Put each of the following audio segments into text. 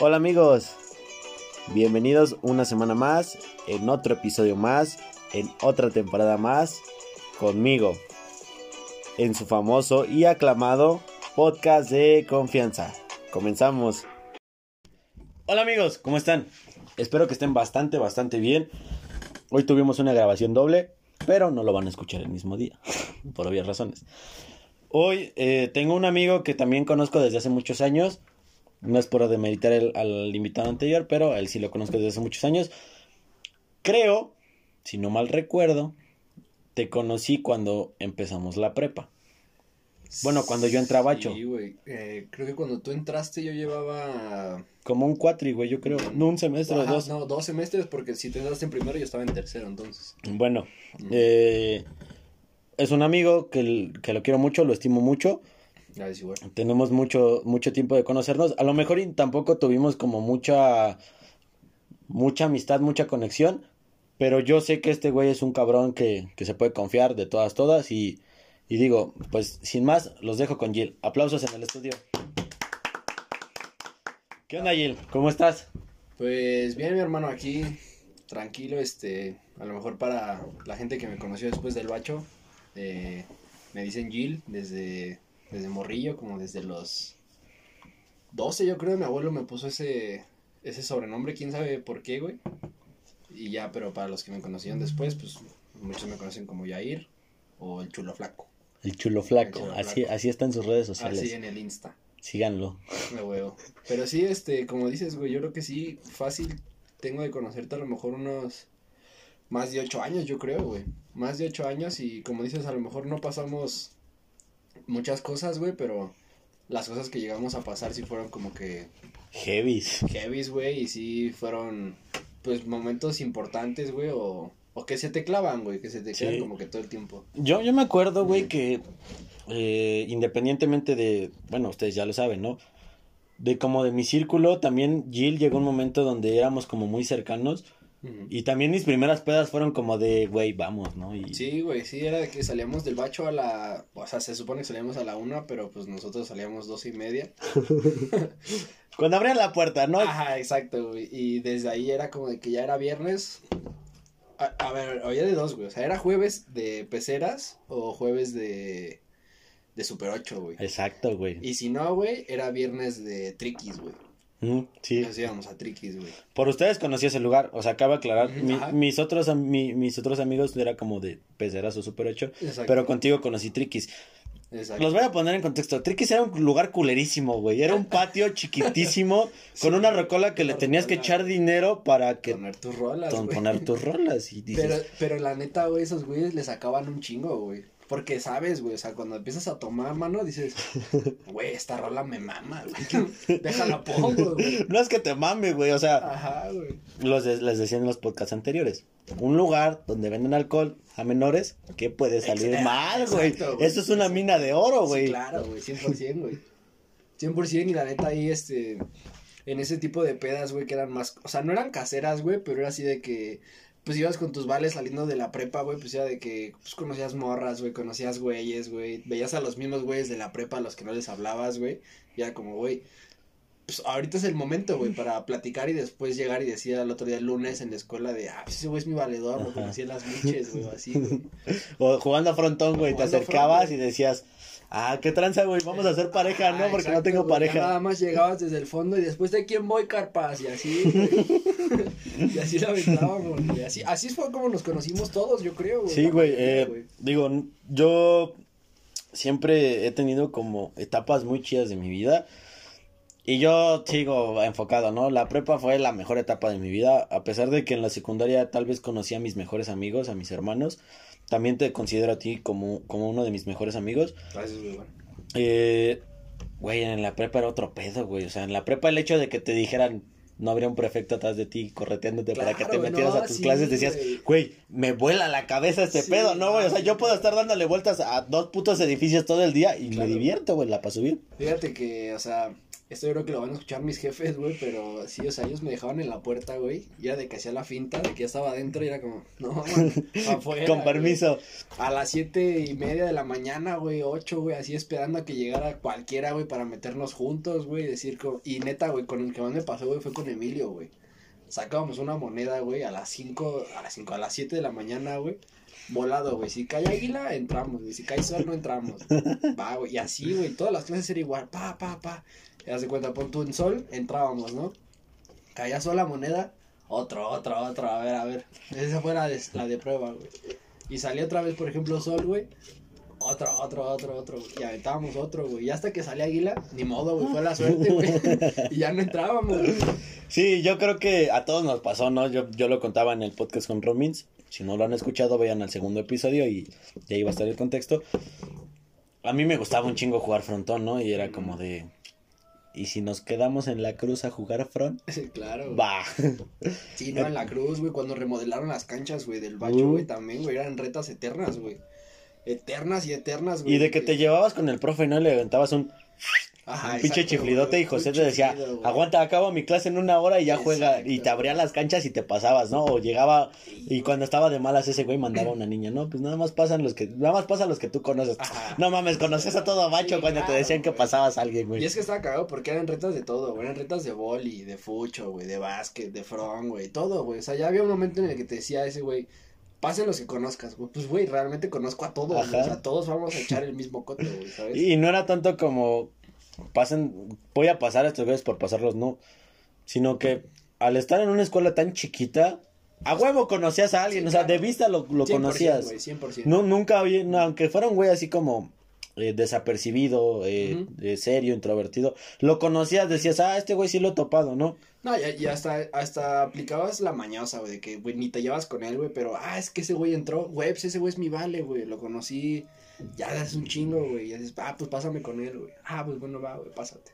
Hola amigos, bienvenidos una semana más, en otro episodio más, en otra temporada más, conmigo, en su famoso y aclamado podcast de confianza. Comenzamos. Hola amigos, ¿cómo están? Espero que estén bastante, bastante bien. Hoy tuvimos una grabación doble, pero no lo van a escuchar el mismo día, por obvias razones. Hoy eh, tengo un amigo que también conozco desde hace muchos años. No es por demeritar el, al invitado anterior, pero él sí lo conozco desde hace muchos años. Creo, si no mal recuerdo, te conocí cuando empezamos la prepa. Bueno, cuando yo entraba a Sí, güey. Eh, creo que cuando tú entraste yo llevaba... Como un cuatri, güey, yo creo. No, un semestre o dos. No, dos semestres porque si tú entraste en primero yo estaba en tercero entonces. Bueno, eh, es un amigo que, que lo quiero mucho, lo estimo mucho. Tenemos mucho, mucho tiempo de conocernos. A lo mejor y tampoco tuvimos como mucha, mucha amistad, mucha conexión. Pero yo sé que este güey es un cabrón que, que se puede confiar de todas, todas. Y, y digo, pues sin más, los dejo con Jill. Aplausos en el estudio. ¿Qué onda, Jill? ¿Cómo estás? Pues bien, mi hermano, aquí tranquilo, este, a lo mejor para la gente que me conoció después del bacho, eh, me dicen Jill desde, desde morrillo, como desde los 12 yo creo, mi abuelo me puso ese, ese sobrenombre, quién sabe por qué, güey. Y ya, pero para los que me conocieron después, pues muchos me conocen como Yair o el chulo flaco, El chulo flaco. El chulo así, flaco. así está en sus redes sociales. así en el Insta. Síganlo. Me huevo. Pero sí, este, como dices, güey, yo creo que sí, fácil tengo de conocerte a lo mejor unos más de ocho años, yo creo, güey. Más de ocho años y como dices, a lo mejor no pasamos muchas cosas, güey, pero las cosas que llegamos a pasar sí fueron como que Heavies. heavies, güey, y sí fueron, pues, momentos importantes, güey, o, o que se te clavan, güey, que se te Sí. quedan como que todo el tiempo. Yo, yo me acuerdo, güey, que eh, independientemente de, bueno, ustedes ya lo saben, ¿no? De como de mi círculo, también Jill llegó un momento donde éramos como muy cercanos Y también mis primeras pedas fueron como de, güey, vamos, ¿no? Y Sí, güey, sí, era de que salíamos del bacho a la, o sea, se supone que salíamos a la una, pero pues nosotros salíamos doce y media. cuando abrían la puerta, ¿no? Ajá, exacto, güey, y desde ahí era como de que ya era viernes, a, a ver, había de dos, güey, o sea, era jueves de peceras o jueves de, de Super 8, güey. Exacto, güey. Y si no, güey, era viernes de Triquis, güey. Sí. Nos íbamos a Triquis, güey. Por ustedes conocí ese lugar, o sea, acaba de aclarar, mi- mis, otros, mi- mis otros amigos era como de peceras o super 8, Exacto. pero contigo conocí Triquis. Exacto. Los voy a poner en contexto. Triquis era un lugar culerísimo, güey. Era un patio chiquitísimo con una rocola que le tenías que echar dinero para que Poner tus rolas, ton- poner tus rolas. Y dices, Pero, pero la neta, güey, esos güeyes le sacaban un chingo, güey. Porque sabes, güey, o sea, cuando empiezas a tomar, mano, dices, güey, esta rola me mama, güey. Déjala pongo, güey. no es que te mame, güey. O sea, Ajá, güey. los les decía en los podcasts anteriores. Un lugar donde venden alcohol a menores, ¿qué puede salir Exacto, mal, güey? Eso es una mina de oro, güey. Sí, claro, güey, 100%, güey. 100% y la neta ahí, este, en ese tipo de pedas, güey, que eran más, o sea, no eran caseras, güey, pero era así de que, pues ibas con tus vales saliendo de la prepa, güey, pues era de que, pues conocías morras, güey, conocías güeyes, güey, veías a los mismos güeyes de la prepa a los que no les hablabas, güey, y era como, güey, pues ahorita es el momento, güey, para platicar y después llegar y decir al otro día, el lunes en la escuela de, ah, pues ese güey es mi valedor, lo conocí en las miches, güey, así, güey. O jugando a frontón, güey. Te acercabas front, y decías, ah, qué tranza, güey. Vamos a hacer pareja, ¿no? Ah, Porque no tengo pareja. Nada más llegabas desde el fondo y después de quién voy, Carpas, y así, y así la aventábamos. Así, así fue como nos conocimos todos, yo creo, güey. Sí, güey, eh, digo, yo siempre he tenido como etapas muy chidas de mi vida y yo sigo enfocado, ¿no? La prepa fue la mejor etapa de mi vida, a pesar de que en la secundaria tal vez conocí a mis mejores amigos, a mis hermanos, también te considero a ti como, como uno de mis mejores amigos. Gracias, güey, bueno. Eh, güey, en la prepa era otro pedo, güey, o sea, en la prepa el hecho de que te dijeran... No habría un prefecto atrás de ti correteándote para que te Claro, metieras no, a tus sí, clases. Decías, güey. güey, me vuela la cabeza este Sí, pedo, ¿no, güey? O sea, yo puedo güey. estar dándole vueltas a dos putos edificios todo el día y Claro. me divierto, güey, la paso bien. Fíjate que, o sea, Esto yo creo que lo van a escuchar mis jefes, güey, pero sí, o sea, ellos me dejaban en la puerta, güey, y era de que hacía la finta, de que ya estaba adentro y era como, no, afuera. Con permiso. güey. A las siete y media de la mañana, güey, ocho, güey, así esperando a que llegara cualquiera, güey, para meternos juntos, güey, decir, como... y neta, güey, con el que más me pasó, güey, fue con Emilio, güey. Sacábamos una moneda, güey, a las cinco, a las cinco, a las siete de la mañana, güey. Volado, güey. Si cae águila, entramos, güey. Si cae sol, no entramos. Va, güey. Y así, güey. Todas las clases eran igual. Pa, pa, pa. Ya se cuenta, pon tú en sol, entrábamos, ¿no? Caía sol la moneda, otro, otro, otro. A ver, a ver. Esa fue la de, la de prueba, güey. Y salía otra vez, por ejemplo, sol, güey. Otro, otro, otro, otro. güey. Y aventábamos otro, güey. Y hasta que salía águila, ni modo, güey. Fue la suerte, güey. y ya no entrábamos, güey. Sí, yo creo que a todos nos pasó, ¿no? Yo, yo lo contaba en el podcast con Romins. Si no lo han escuchado, vayan al segundo episodio y, y ahí va a estar el contexto. A mí me gustaba un chingo jugar frontón, ¿no? Y era como de... ¿Y si nos quedamos en la cruz a jugar front? Claro. Va. Sí, no, en la cruz, güey, cuando remodelaron las canchas, güey, del bacho, Uh. güey, también, güey, eran retas eternas, güey. Eternas y eternas, güey. Y de que te llevabas con el profe, ¿no? Y le aventabas un, Ajá, un pinche chiflidote y José te decía, aguanta, acabo mi clase en una hora y ya juega. Exacto. Y te abrían las canchas y te pasabas, ¿no? O llegaba y cuando estaba de malas ese güey mandaba a una niña, no, pues nada más pasan los que, nada más pasan los que tú conoces. Ajá. No mames, conoces a todo macho Sí, cuando te decían que güey. pasabas a alguien, Y güey. es que estaba cagado porque eran retas de todo, güey. Eran retas de boli, de fucho, güey, de básquet, de front, güey. Todo, güey. O sea, ya había un momento en el que te decía ese güey, pasen los que conozcas, güey. Pues, güey, realmente conozco a todos, güey. O sea, todos vamos a echar el mismo cote, güey, ¿sabes? Y no era tanto como pasen, voy a pasar a estos güeyes por pasarlos, no. Sino que al estar en una escuela tan chiquita, a huevo conocías a alguien, Sí, o sea, de vista lo, lo 100%, conocías. güey, 100%. No, nunca había, no, aunque fuera un güey así como eh, desapercibido, eh, eh, serio, introvertido, lo conocías, decías, ah, este güey sí lo he topado, ¿no? No, y, y hasta, hasta aplicabas la mañosa, güey, de que, güey, ni te llevas con él, güey, pero, ah, es que ese güey entró, güey, pues ese güey es mi vale, güey, lo conocí ya hace un chingo, güey, y dices, ah, pues pásame con él, güey, ah, pues bueno, va, güey, pásate.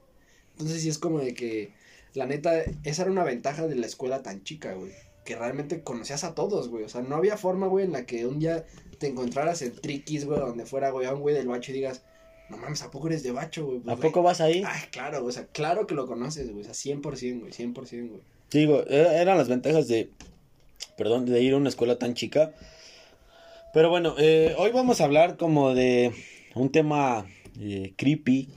Entonces sí es como de que, la neta, esa era una ventaja de la escuela tan chica, güey, que realmente conocías a todos, güey, o sea, no había forma, güey, en la que un día te encontraras en Triquis, güey, donde fuera, güey, a un güey del bacho y digas, no mames, ¿a poco eres de bacho, güey? Pues, ¿A güey, poco vas ahí? Ay, claro, güey, o sea, claro que lo conoces, güey, o sea, 100%, güey, 100%, güey. Digo, era- eran las ventajas de, perdón, de ir a una escuela tan chica. Pero bueno, eh, hoy vamos a hablar como de un tema eh, creepy,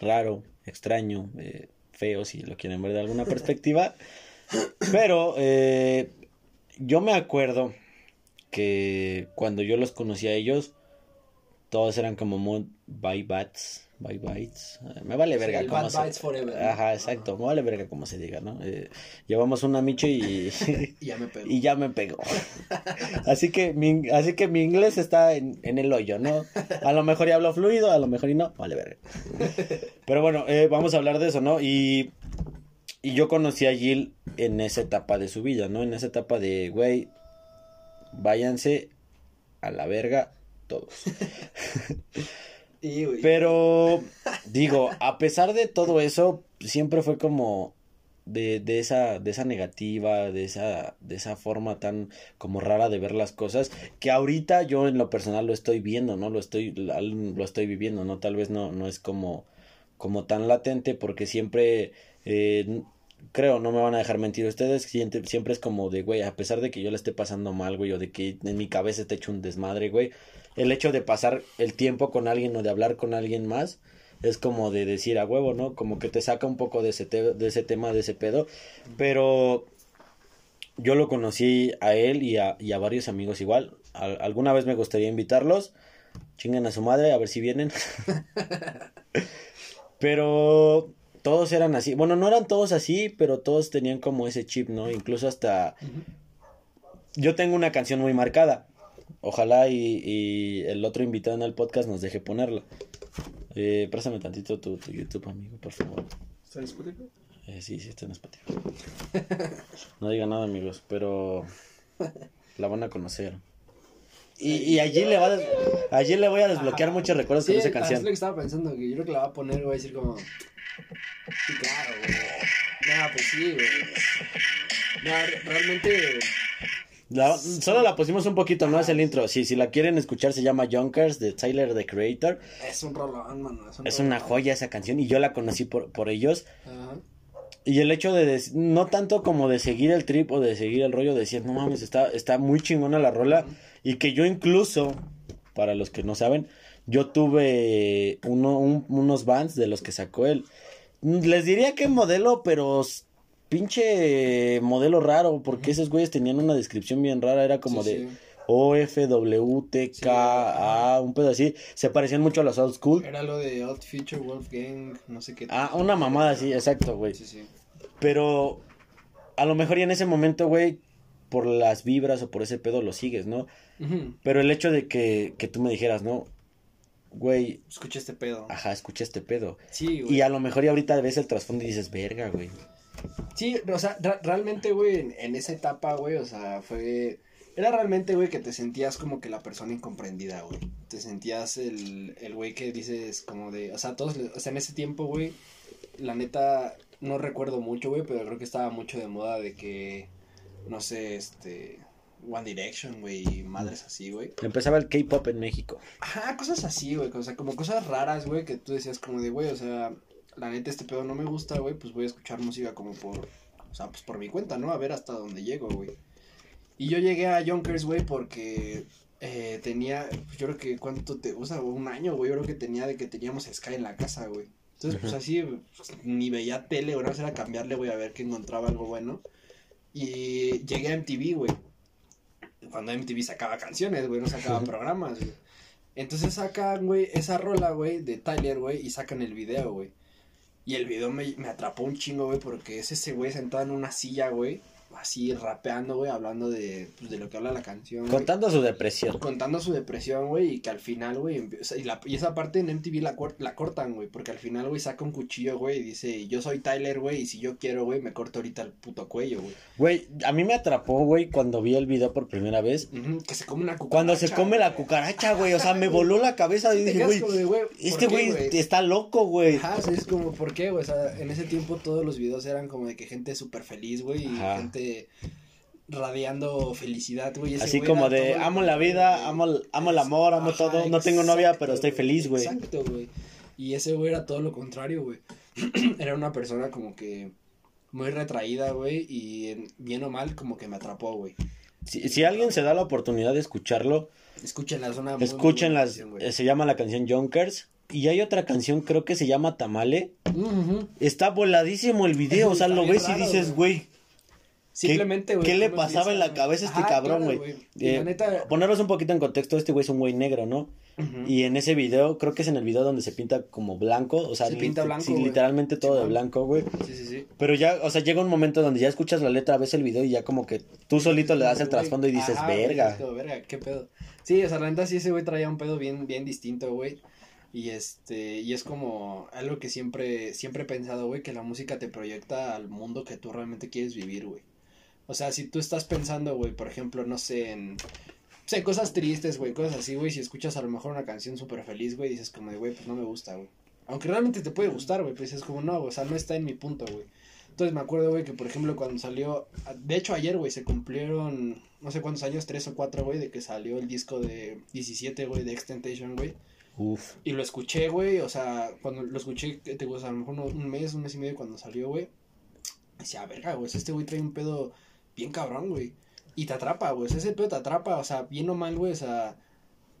raro, extraño, eh, feo, si lo quieren ver de alguna perspectiva. Pero eh, yo me acuerdo que cuando yo los conocí a ellos, todos eran como muy bye bats, bye bites. Eh, Me vale verga el cómo se- Forever. ¿no? Ajá, exacto. Me vale verga como se diga, ¿no? Eh, llevamos una micho y, Y ya me pegó. y ya me pegó. Así que mi, así que mi inglés está en, en el hoyo, ¿no? A lo mejor ya hablo fluido, a lo mejor y no, vale verga. Pero bueno, eh, vamos a hablar de eso, ¿no? Y, y yo conocí a Jill en esa etapa de su vida, ¿no? En esa etapa de, güey, váyanse a la verga todos. Pero, digo, a pesar de todo eso, siempre fue como de, de esa, de esa negativa, de esa, de esa forma tan como rara de ver las cosas, que ahorita yo en lo personal lo estoy viendo, ¿no? Lo estoy, lo estoy viviendo, ¿no? Tal vez no, no es como, como tan latente, porque siempre, eh, creo, no me van a dejar mentir ustedes, siempre, es como de, güey, a pesar de que yo le esté pasando mal, güey, o de que en mi cabeza esté hecho un desmadre, güey, el hecho de pasar el tiempo con alguien o de hablar con alguien más es como de decir a huevo, ¿no? Como que te saca un poco de ese, te- de ese tema, de ese pedo. Pero yo lo conocí a él y a, y a varios amigos igual. Al- alguna vez me gustaría invitarlos. Chinguen a su madre, a ver si vienen. pero todos eran así. Bueno, no eran todos así, pero todos tenían como ese chip, ¿no? Incluso hasta... Yo tengo una canción muy marcada. Ojalá y, y el otro invitado en el podcast nos deje ponerla. Eh, préstame tantito tu, tu YouTube, amigo, por favor. ¿Está en Spotify? Eh, sí, sí, está en Spotify. No diga nada, amigos, pero la van a conocer. Y, y allí le va a allí le voy a desbloquear Ajá. muchos recuerdos Sí, con esa Es lo canción. que estaba pensando, que yo creo que la va a poner, güey, a decir como. Sí, claro, güey. No, pues sí, güey. Re- realmente. La- solo la pusimos un poquito, no es el intro. Sí, si la quieren escuchar, se llama Junkers de Tyler the Creator. Es un rolón, mano. Es, un Es una joya esa canción y yo la conocí por, por ellos. Ajá. Y el hecho de, no tanto como de seguir el trip o de seguir el rollo, de decir, no mames, está, está muy chingona la rola. Y que yo incluso, para los que no saben, yo tuve uno, un- unos bands de los que sacó él. Les diría que modelo, pero pinche modelo raro, porque esos güeyes tenían una descripción bien rara, era como Sí, de sí. O, F, W, T, Sí, K, A, un pedo así. Se parecían mucho a los old school. Era lo de Odd Future Wolfgang, no sé qué. Ah, una mamada así, exacto, güey. Sí, sí. Pero a lo mejor y en ese momento, güey, por las vibras o por ese pedo lo sigues, ¿no? Pero el hecho de que, que tú me dijeras, ¿no? Güey, Escucha este pedo. ajá, escucha este pedo. Sí, güey. Y a lo mejor y ahorita ves el trasfondo y dices, verga, güey. Sí, o sea, realmente, güey, en, en esa etapa, güey, o sea, fue... Era realmente, güey, que te sentías como que la persona incomprendida, güey. Te sentías el, el güey que dices como de... O sea, todos... O sea, en ese tiempo, güey, la neta, no recuerdo mucho, güey, pero creo que estaba mucho de moda de que... No sé, este... One Direction, güey, madres así, güey. Empezaba el K-pop en México. Ajá, cosas así, güey, o sea, como cosas raras, güey, que tú decías como de, güey, o sea, la neta este pedo no me gusta, güey, pues voy a escuchar música como por, o sea, pues por mi cuenta, ¿no? A ver hasta dónde llego, güey. Y yo llegué a Yonkers, güey, porque eh, tenía, pues yo creo que, ¿cuánto te gusta? Un año, güey, yo creo que tenía de que teníamos Sky en la casa, güey. Entonces, pues así, pues, ni veía tele, güey, era cambiarle, güey, a ver que encontraba algo bueno. Y llegué a MTV, güey. Cuando MTV sacaba canciones, güey, no sacaba programas, güey. Entonces sacan, güey, esa rola, güey, de Tyler, güey, y sacan el video, güey. Y el video me, me atrapó un chingo, güey, porque es ese güey sentado en una silla, güey, así rapeando, güey, hablando de, pues, de lo que habla la canción. güey. Contando su depresión. Contando su depresión, güey, y que al final, güey, empie- o sea, y, la- y esa parte en MTV la, la cortan, güey, porque al final, güey, saca un cuchillo, güey, y dice, yo soy Tyler, güey, y si yo quiero, güey, me corto ahorita el puto cuello, güey. Güey, a mí me atrapó, güey, cuando vi el video por primera vez. Que se come una cucaracha. Cuando se come la cucaracha, güey. O sea, me voló la cabeza y dije, güey, como de, güey, ¿por este qué, güey está loco, güey. Ajá, sea, es como, ¿por qué, güey? O sea, en ese tiempo todos los videos eran como de que gente súper feliz, güey, y Ajá. gente radiando felicidad, güey. ese Así güey como de, amo la vida, güey. amo, el- amo el amor, amo Ajá, todo. No tengo novia, pero estoy feliz, güey. Exacto, güey. Y ese güey era todo lo contrario, güey. era una persona como que muy retraída, güey, y en- bien o mal como que me atrapó, güey. Si, si alguien se da la oportunidad de escucharlo, escuchen las, canción, eh, se llama la canción Junkers. Y hay otra canción, creo que se llama Tamale. Está voladísimo el video, o sea, lo ves y dices, güey. Simplemente, güey. qué le pasaba en la cabeza a este Ajá, cabrón, claro, güey? Y Eh, neta. ponernos un poquito en contexto, este güey es un güey negro, ¿no? Y en ese video, creo que es en el video donde se pinta como blanco, o sea, Se pinta blanco, sí, literalmente todo de blanco, güey. Sí, sí, sí. Pero ya, o sea, llega un momento donde ya escuchas la letra, ves el video y ya como que tú solito le das el trasfondo y dices, ajá, verga. verga, qué pedo. Sí, o sea, la neta sí ese güey traía un pedo bien, bien distinto, güey. Y este, y es como algo que siempre, siempre he pensado, güey, que la música te proyecta al mundo que tú realmente quieres vivir, güey. O sea, si tú estás pensando, güey, por ejemplo, no sé, en, o sea, cosas tristes, güey, cosas así, güey, si escuchas a lo mejor una canción súper feliz, güey, dices como de, güey, pues no me gusta, güey. Aunque realmente te puede gustar, güey, pues es como, no, güey, o sea, no está en mi punto, güey. Entonces me acuerdo, güey, que por ejemplo cuando salió, de hecho ayer, güey, se cumplieron, no sé cuántos años, tres o cuatro, güey, de que salió el disco de 17, güey, de Extentation, güey. Uf. Y lo escuché, güey, o sea, cuando lo escuché, te gusta, a lo mejor un mes, un mes y medio cuando salió, güey. Decía, verga, güey, este güey trae un pedo bien cabrón, güey. Y te atrapa, güey, ese pedo te atrapa, o sea, bien o mal, güey, o sea,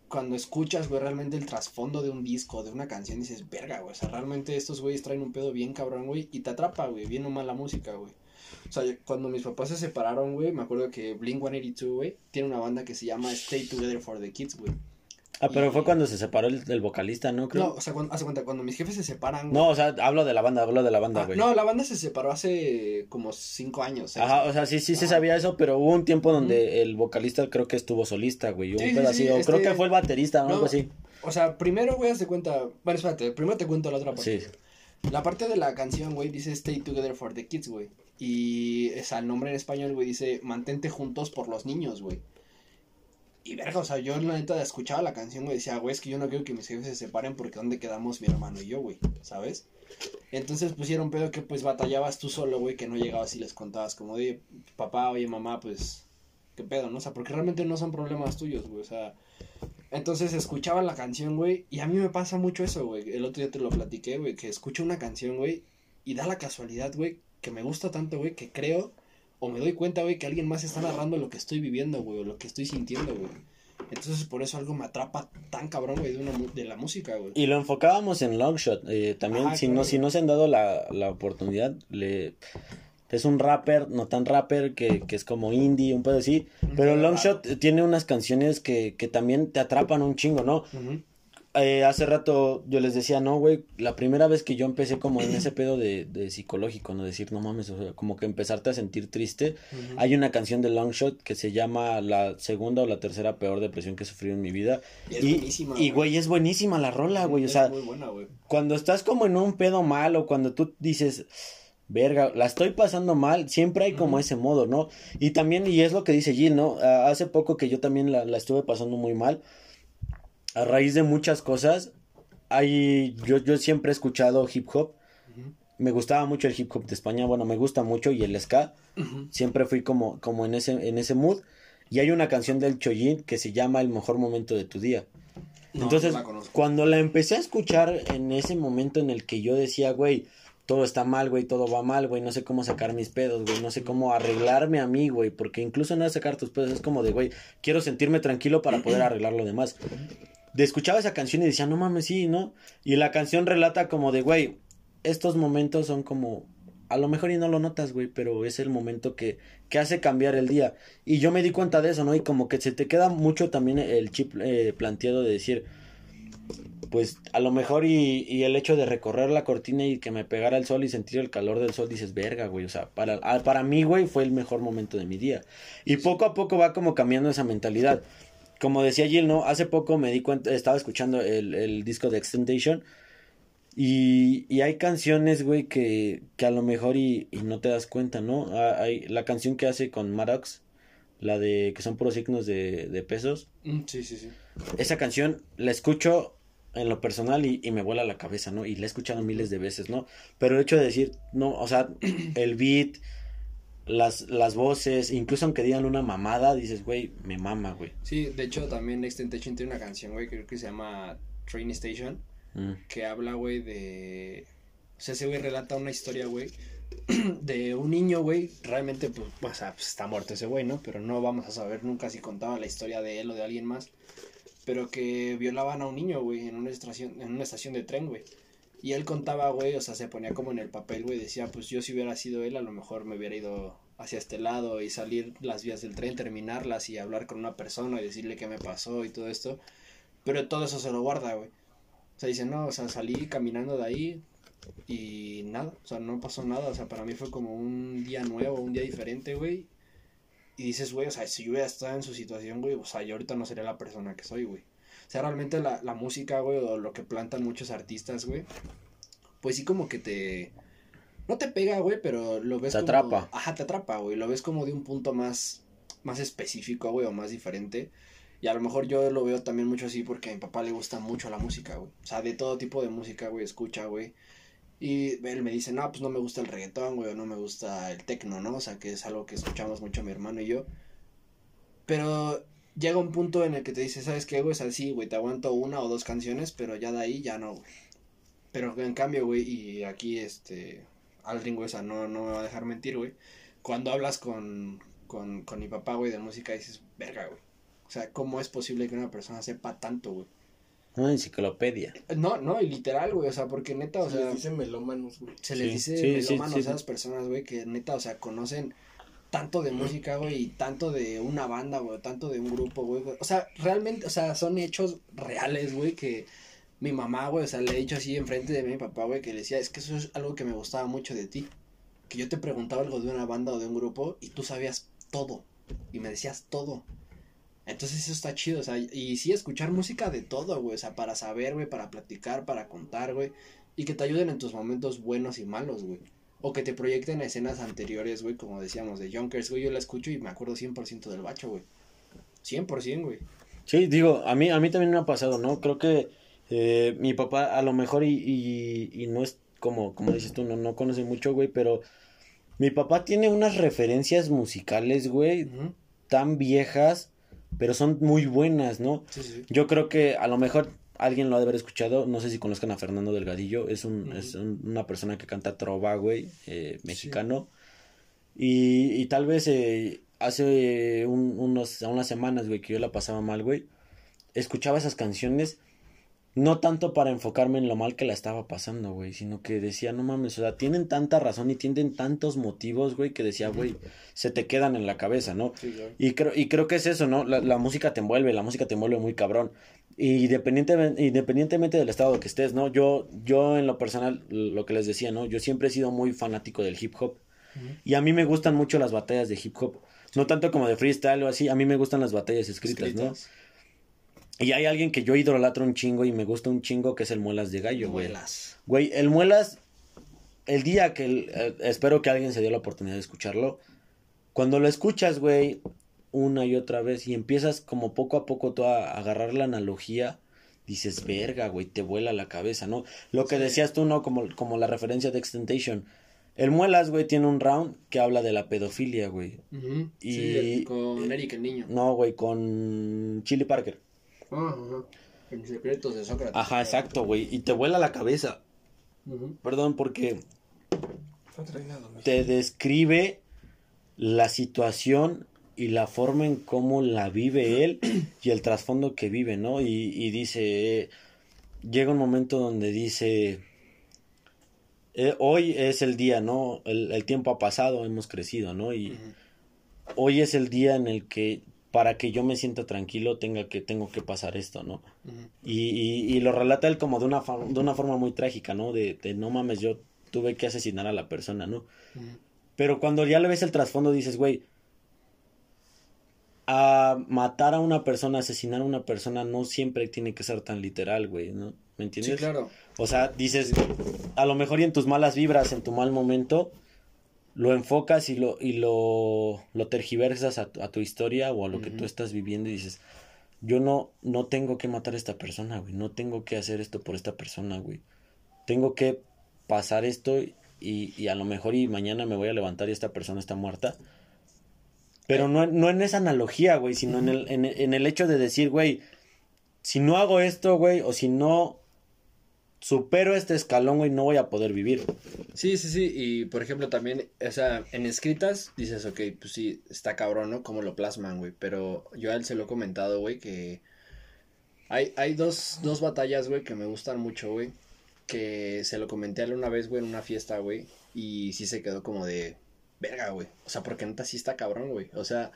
cuando escuchas, güey, realmente el trasfondo de un disco, de una canción, dices, verga, güey, o sea, realmente estos güeyes traen un pedo bien cabrón, güey, y te atrapa, güey, bien o mal la música, güey. O sea, cuando mis papás se separaron, güey, me acuerdo que Blink 182, güey, tiene una banda que se llama Stay Together for the Kids, güey. Ah, pero fue cuando se separó el, el vocalista, ¿no? Creo. No, o sea, cuando, hace cuenta, cuando mis jefes se separan, güey, No, o sea, hablo de la banda, hablo de la banda, Ah, güey. no, la banda se separó hace como cinco años. seis. Ajá, o sea, sí, sí se Ajá. sabía eso, pero hubo un tiempo donde el vocalista creo que estuvo solista, güey. Sí, un sí, pedacito, sí, o creo este- que fue el baterista. No, Algo así. O sea, primero, güey, haz de cuenta. Bueno, espérate, primero te cuento la otra parte. Sí. La parte de la canción, güey, dice Stay Together for the Kids, güey. Y o sea, el nombre en español, güey, dice Mantente juntos por los niños, güey. Y verga, o sea, yo la neta escuchaba la canción, güey, decía, güey, es que yo no quiero que mis jefes se separen porque ¿dónde quedamos mi hermano y yo, güey? ¿Sabes? Entonces pusieron pedo que pues batallabas tú solo, güey, que no llegabas y les contabas como de, papá, oye, mamá, pues ¿qué pedo, no? O sea, porque realmente no son problemas tuyos, güey, o sea, entonces escuchaba la canción, güey, y a mí me pasa mucho eso, güey, el otro día te lo platiqué, güey, que escucho una canción, güey, y da la casualidad, güey, que me gusta tanto, güey, que creo o me doy cuenta, güey, que alguien más está narrando lo que estoy viviendo, güey, o lo que estoy sintiendo, güey. Entonces por eso algo me atrapa tan cabrón, güey, de, una, de la música, güey. Y lo enfocábamos en Longshot. Eh, también, Ajá, si, claro. no, si no se han dado la, la oportunidad, le... Es un rapper, no tan rapper, que, que es como indie, un pedo así. Pero Longshot tiene unas canciones que, que también te atrapan un chingo, ¿no? Eh, hace rato yo les decía, no, güey, la primera vez que yo empecé como en ese pedo de, de psicológico, ¿no? Decir, no mames, o sea, como que empezarte a sentir triste. Hay una canción de Longshot que se llama La segunda o la tercera peor depresión que he sufrido en mi vida. Y es y, buenísima, y, güey. es buenísima la rola, güey. O sea, muy buena, güey. cuando estás como en un pedo mal o cuando tú dices, verga, la estoy pasando mal, siempre hay como ese modo, ¿no? Y también, y es lo que dice Jill, ¿no? Ah, hace poco que yo también la, la estuve pasando muy mal, a raíz de muchas cosas, hay, yo, yo siempre he escuchado hip hop, me gustaba mucho el hip hop de España, bueno, me gusta mucho y el ska, siempre fui como, como en ese, en ese mood. Y hay una canción del Choyin que se llama El mejor momento de tu día. No, Entonces, la cuando la empecé a escuchar en ese momento en el que yo decía, güey, todo está mal, güey, todo va mal, güey, no sé cómo sacar mis pedos, güey, no sé cómo arreglarme a mí, güey, porque incluso no es sacar tus pedos, es como de, güey, quiero sentirme tranquilo para poder arreglar lo demás. De escuchaba esa canción y decía, no mames, sí, ¿no? Y la canción relata como de, güey, estos momentos son como, a lo mejor y no lo notas, güey, pero es el momento que, que hace cambiar el día. Y yo me di cuenta de eso, ¿no? Y como que se te queda mucho también el chip eh, planteado de decir, pues a lo mejor y, y el hecho de recorrer la cortina y que me pegara el sol y sentir el calor del sol, dices, verga, güey, o sea, para, ah, para mí, güey, fue el mejor momento de mi día. Y poco a poco va como cambiando esa mentalidad. Como decía Jill, ¿no? Hace poco me di cuenta, estaba escuchando el, el disco de Extentation y, y hay canciones, güey, que, que a lo mejor y, y no te das cuenta, ¿no? Ah, Hay la canción que hace con Maddox, la de que son puros signos de, de pesos. Mm, Sí, sí, sí. Esa canción la escucho en lo personal y, y me vuela la cabeza, ¿no? Y la he escuchado miles de veces, ¿no? Pero el hecho de decir, no, o sea, el beat, las, las voces, incluso aunque digan una mamada, dices, güey, me mama, güey. Sí, de hecho también Extentation tiene una canción, güey, creo que se llama Train Station, Mm. que habla, güey, de... O sea, ese güey relata una historia, güey, de un niño, güey, realmente, pues, o sea, pues, está muerto ese güey, ¿no? Pero no vamos a saber nunca si contaba la historia de él o de alguien más, pero que violaban a un niño, güey, en una estación, en una estación de tren, güey. Y él contaba, güey, o sea, se ponía como en el papel, güey, decía, pues yo si hubiera sido él, a lo mejor me hubiera ido hacia este lado y salir las vías del tren, terminarlas y hablar con una persona y decirle qué me pasó y todo esto. Pero todo eso se lo guarda, güey. O sea, dice, no, o sea, salí caminando de ahí y nada, o sea, no pasó nada. O sea, para mí fue como un día nuevo, un día diferente, güey. Y dices, güey, o sea, si yo hubiera estado en su situación, güey, o sea, yo ahorita no sería la persona que soy, güey. O sea, realmente la, la música, güey, o lo que plantan muchos artistas, güey, pues sí como que te... No te pega, güey, pero lo ves Te como... atrapa. Ajá, te atrapa, güey. Lo ves como de un punto más, más específico, güey, o más diferente. Y a lo mejor yo lo veo también mucho así porque a mi papá le gusta mucho la música, güey. O sea, de todo tipo de música, güey, escucha, güey. Y él me dice, no, pues no me gusta el reggaetón, güey, o no me gusta el tecno, ¿no? O sea, que es algo que escuchamos mucho mi hermano y yo. Pero llega un punto en el que te dice, ¿sabes qué, güey? O sea, sí, güey, te aguanto una o dos canciones, pero ya de ahí ya no, güey. Pero en cambio, güey, y aquí, este, Güey, o sea, no, no me va a dejar mentir, güey. Cuando hablas con, con, con mi papá, güey, de música, dices, verga, güey. O sea, ¿cómo es posible que una persona sepa tanto, güey? Una enciclopedia. No, no, y literal, güey, o sea, porque neta, o Se sea, les dice melómanos, güey. se les Sí, dice sí, melómanos sí, a esas personas, güey, que neta, o sea, conocen tanto de música, güey, y tanto de una banda, güey, tanto de un grupo, güey. O sea, realmente, o sea, son hechos reales, güey, que mi mamá, güey, o sea, le he dicho así enfrente de mi papá, güey, que le decía, es que eso es algo que me gustaba mucho de ti. Que yo te preguntaba algo de una banda o de un grupo y tú sabías todo. Y me decías todo. Entonces eso está chido, o sea, y sí escuchar música de todo, güey, o sea, para saber, güey, para platicar, para contar, güey, y que te ayuden en tus momentos buenos y malos, güey. O que te proyecten a escenas anteriores, güey, como decíamos, de Junkers, güey, yo la escucho y me acuerdo 100% del bacho, güey. 100%, güey. Sí, digo, a mí, a mí también me ha pasado, ¿no? Creo que eh, mi papá a lo mejor y, y, y no es como, como dices tú, no, no conoce mucho, güey, pero mi papá tiene unas referencias musicales, güey, tan viejas, pero son muy buenas, ¿no? Sí, sí. Yo creo que a lo mejor alguien lo ha de haber escuchado, no sé si conozcan a Fernando Delgadillo, es, un, es un- una persona que canta trova, güey, eh, mexicano. Y, y tal vez eh, hace un- unos, unas semanas, güey, que yo la pasaba mal, güey, escuchaba esas canciones, no tanto para enfocarme en lo mal que la estaba pasando, güey, sino que decía, no mames, o sea, tienen tanta razón y tienen tantos motivos, güey, que decía, güey, se te quedan en la cabeza, ¿no? Sí, claro. Y creo, y creo que es eso, ¿no? La, la música te envuelve, la música te envuelve muy cabrón. Y independientemente, independientemente del estado que estés, ¿no? Yo, yo en lo personal, lo que les decía, ¿no? Yo siempre he sido muy fanático del hip hop. Y a mí me gustan mucho las batallas de hip hop. No tanto como de freestyle o así, a mí me gustan las batallas escritas, Escritas. ¿no? Y hay alguien que yo idolatro un chingo y me gusta un chingo que es el Muelas de Gallo, güey. Muelas. Güey, el Muelas, el día que, el- eh, espero que alguien se dio la oportunidad de escucharlo, cuando lo escuchas, güey, una y otra vez y empiezas como poco a poco tú a agarrar la analogía, dices, verga, güey, te vuela la cabeza, ¿no? Lo que Sí. decías tú, ¿no? Como, como la referencia de Extentation. El Muelas, güey, tiene un round que habla de la pedofilia, güey. Y- Sí, con Eric el niño. No, güey, con Chili Parker. Ajá. En secretos de Sócrates. Ajá, exacto, güey, y te vuela la cabeza. Perdón, porque te describe la situación y la forma en cómo la vive él y el trasfondo que vive, ¿no? Y, y dice, eh, llega un momento donde dice, eh, hoy es el día, ¿no? El, el tiempo ha pasado, hemos crecido, ¿no? Y hoy es el día en el que para que yo me sienta tranquilo tenga que tengo que pasar esto, ¿no? Y, y, y lo relata él como de una, fa- de una forma muy trágica, ¿no? De, de no mames, yo tuve que asesinar a la persona, ¿no? Pero cuando ya le ves el trasfondo dices, güey, a matar a una persona, asesinar a una persona no siempre tiene que ser tan literal, güey, ¿no? ¿Me entiendes? Sí, claro. O sea, dices, a lo mejor y en tus malas vibras, en tu mal momento, lo enfocas y lo, y lo, lo tergiversas a, tu- a tu historia o a lo que tú estás viviendo y dices, yo no, no tengo que matar a esta persona, güey, no tengo que hacer esto por esta persona, güey. Tengo que pasar esto y, y a lo mejor y mañana me voy a levantar y esta persona está muerta. Pero no, no en esa analogía, güey, sino en el, en, en el hecho de decir, güey, si no hago esto, güey, o si no supero este escalón, güey, no voy a poder vivir. Sí, sí, sí. Y por ejemplo, también, o sea, en escritas dices, ok, pues sí, está cabrón, ¿no? Cómo lo plasman, güey. Pero yo a él se lo he comentado, güey, que hay, hay dos, dos batallas, güey, que me gustan mucho, güey. Que se lo comenté a él una vez, güey, en una fiesta, güey. Y sí se quedó como de, verga, güey. O sea, porque neta sí está cabrón, güey. O sea,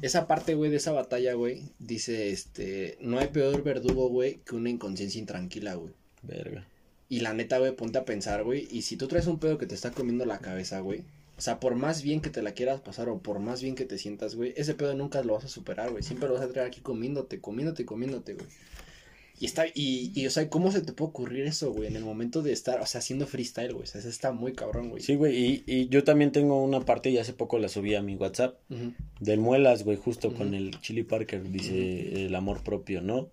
esa parte, güey, de esa batalla, güey, dice, este, no hay peor verdugo, güey, que una inconsciencia intranquila, güey. Verga. Y la neta, güey, ponte a pensar, güey. Y si tú traes un pedo que te está comiendo la cabeza, güey. O sea, por más bien que te la quieras pasar o por más bien que te sientas, güey. Ese pedo nunca lo vas a superar, güey. Siempre lo vas a traer aquí comiéndote, comiéndote, comiéndote, güey. Y está, y, y, o sea, ¿cómo se te puede ocurrir eso, güey? En el momento de estar, o sea, haciendo freestyle, güey. O sea, eso está muy cabrón, güey. Sí, güey, y, y yo también tengo una parte y hace poco la subí a mi WhatsApp del Muelas, güey, justo con el Chili Parker, dice el amor propio, ¿no?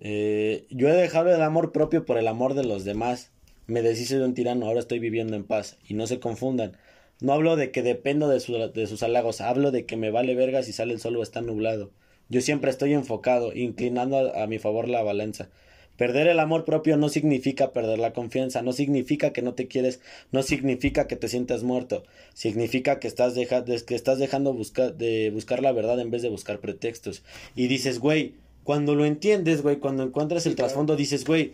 Eh, yo he dejado el amor propio por el amor de los demás. Me deshice de un tirano, ahora estoy viviendo en paz. Y no se confundan. No hablo de que dependo de, su- de sus halagos, hablo de que me vale verga si sale el sol o está nublado. Yo siempre estoy enfocado, inclinando a, mi favor la balanza. Perder el amor propio no significa perder la confianza, no significa que no te quieres, no significa que te sientas muerto, significa que estás, dejando de buscar la verdad en vez de buscar pretextos. Y dices, güey, cuando lo entiendes, güey, cuando encuentras Sí, el claro. trasfondo, dices, güey,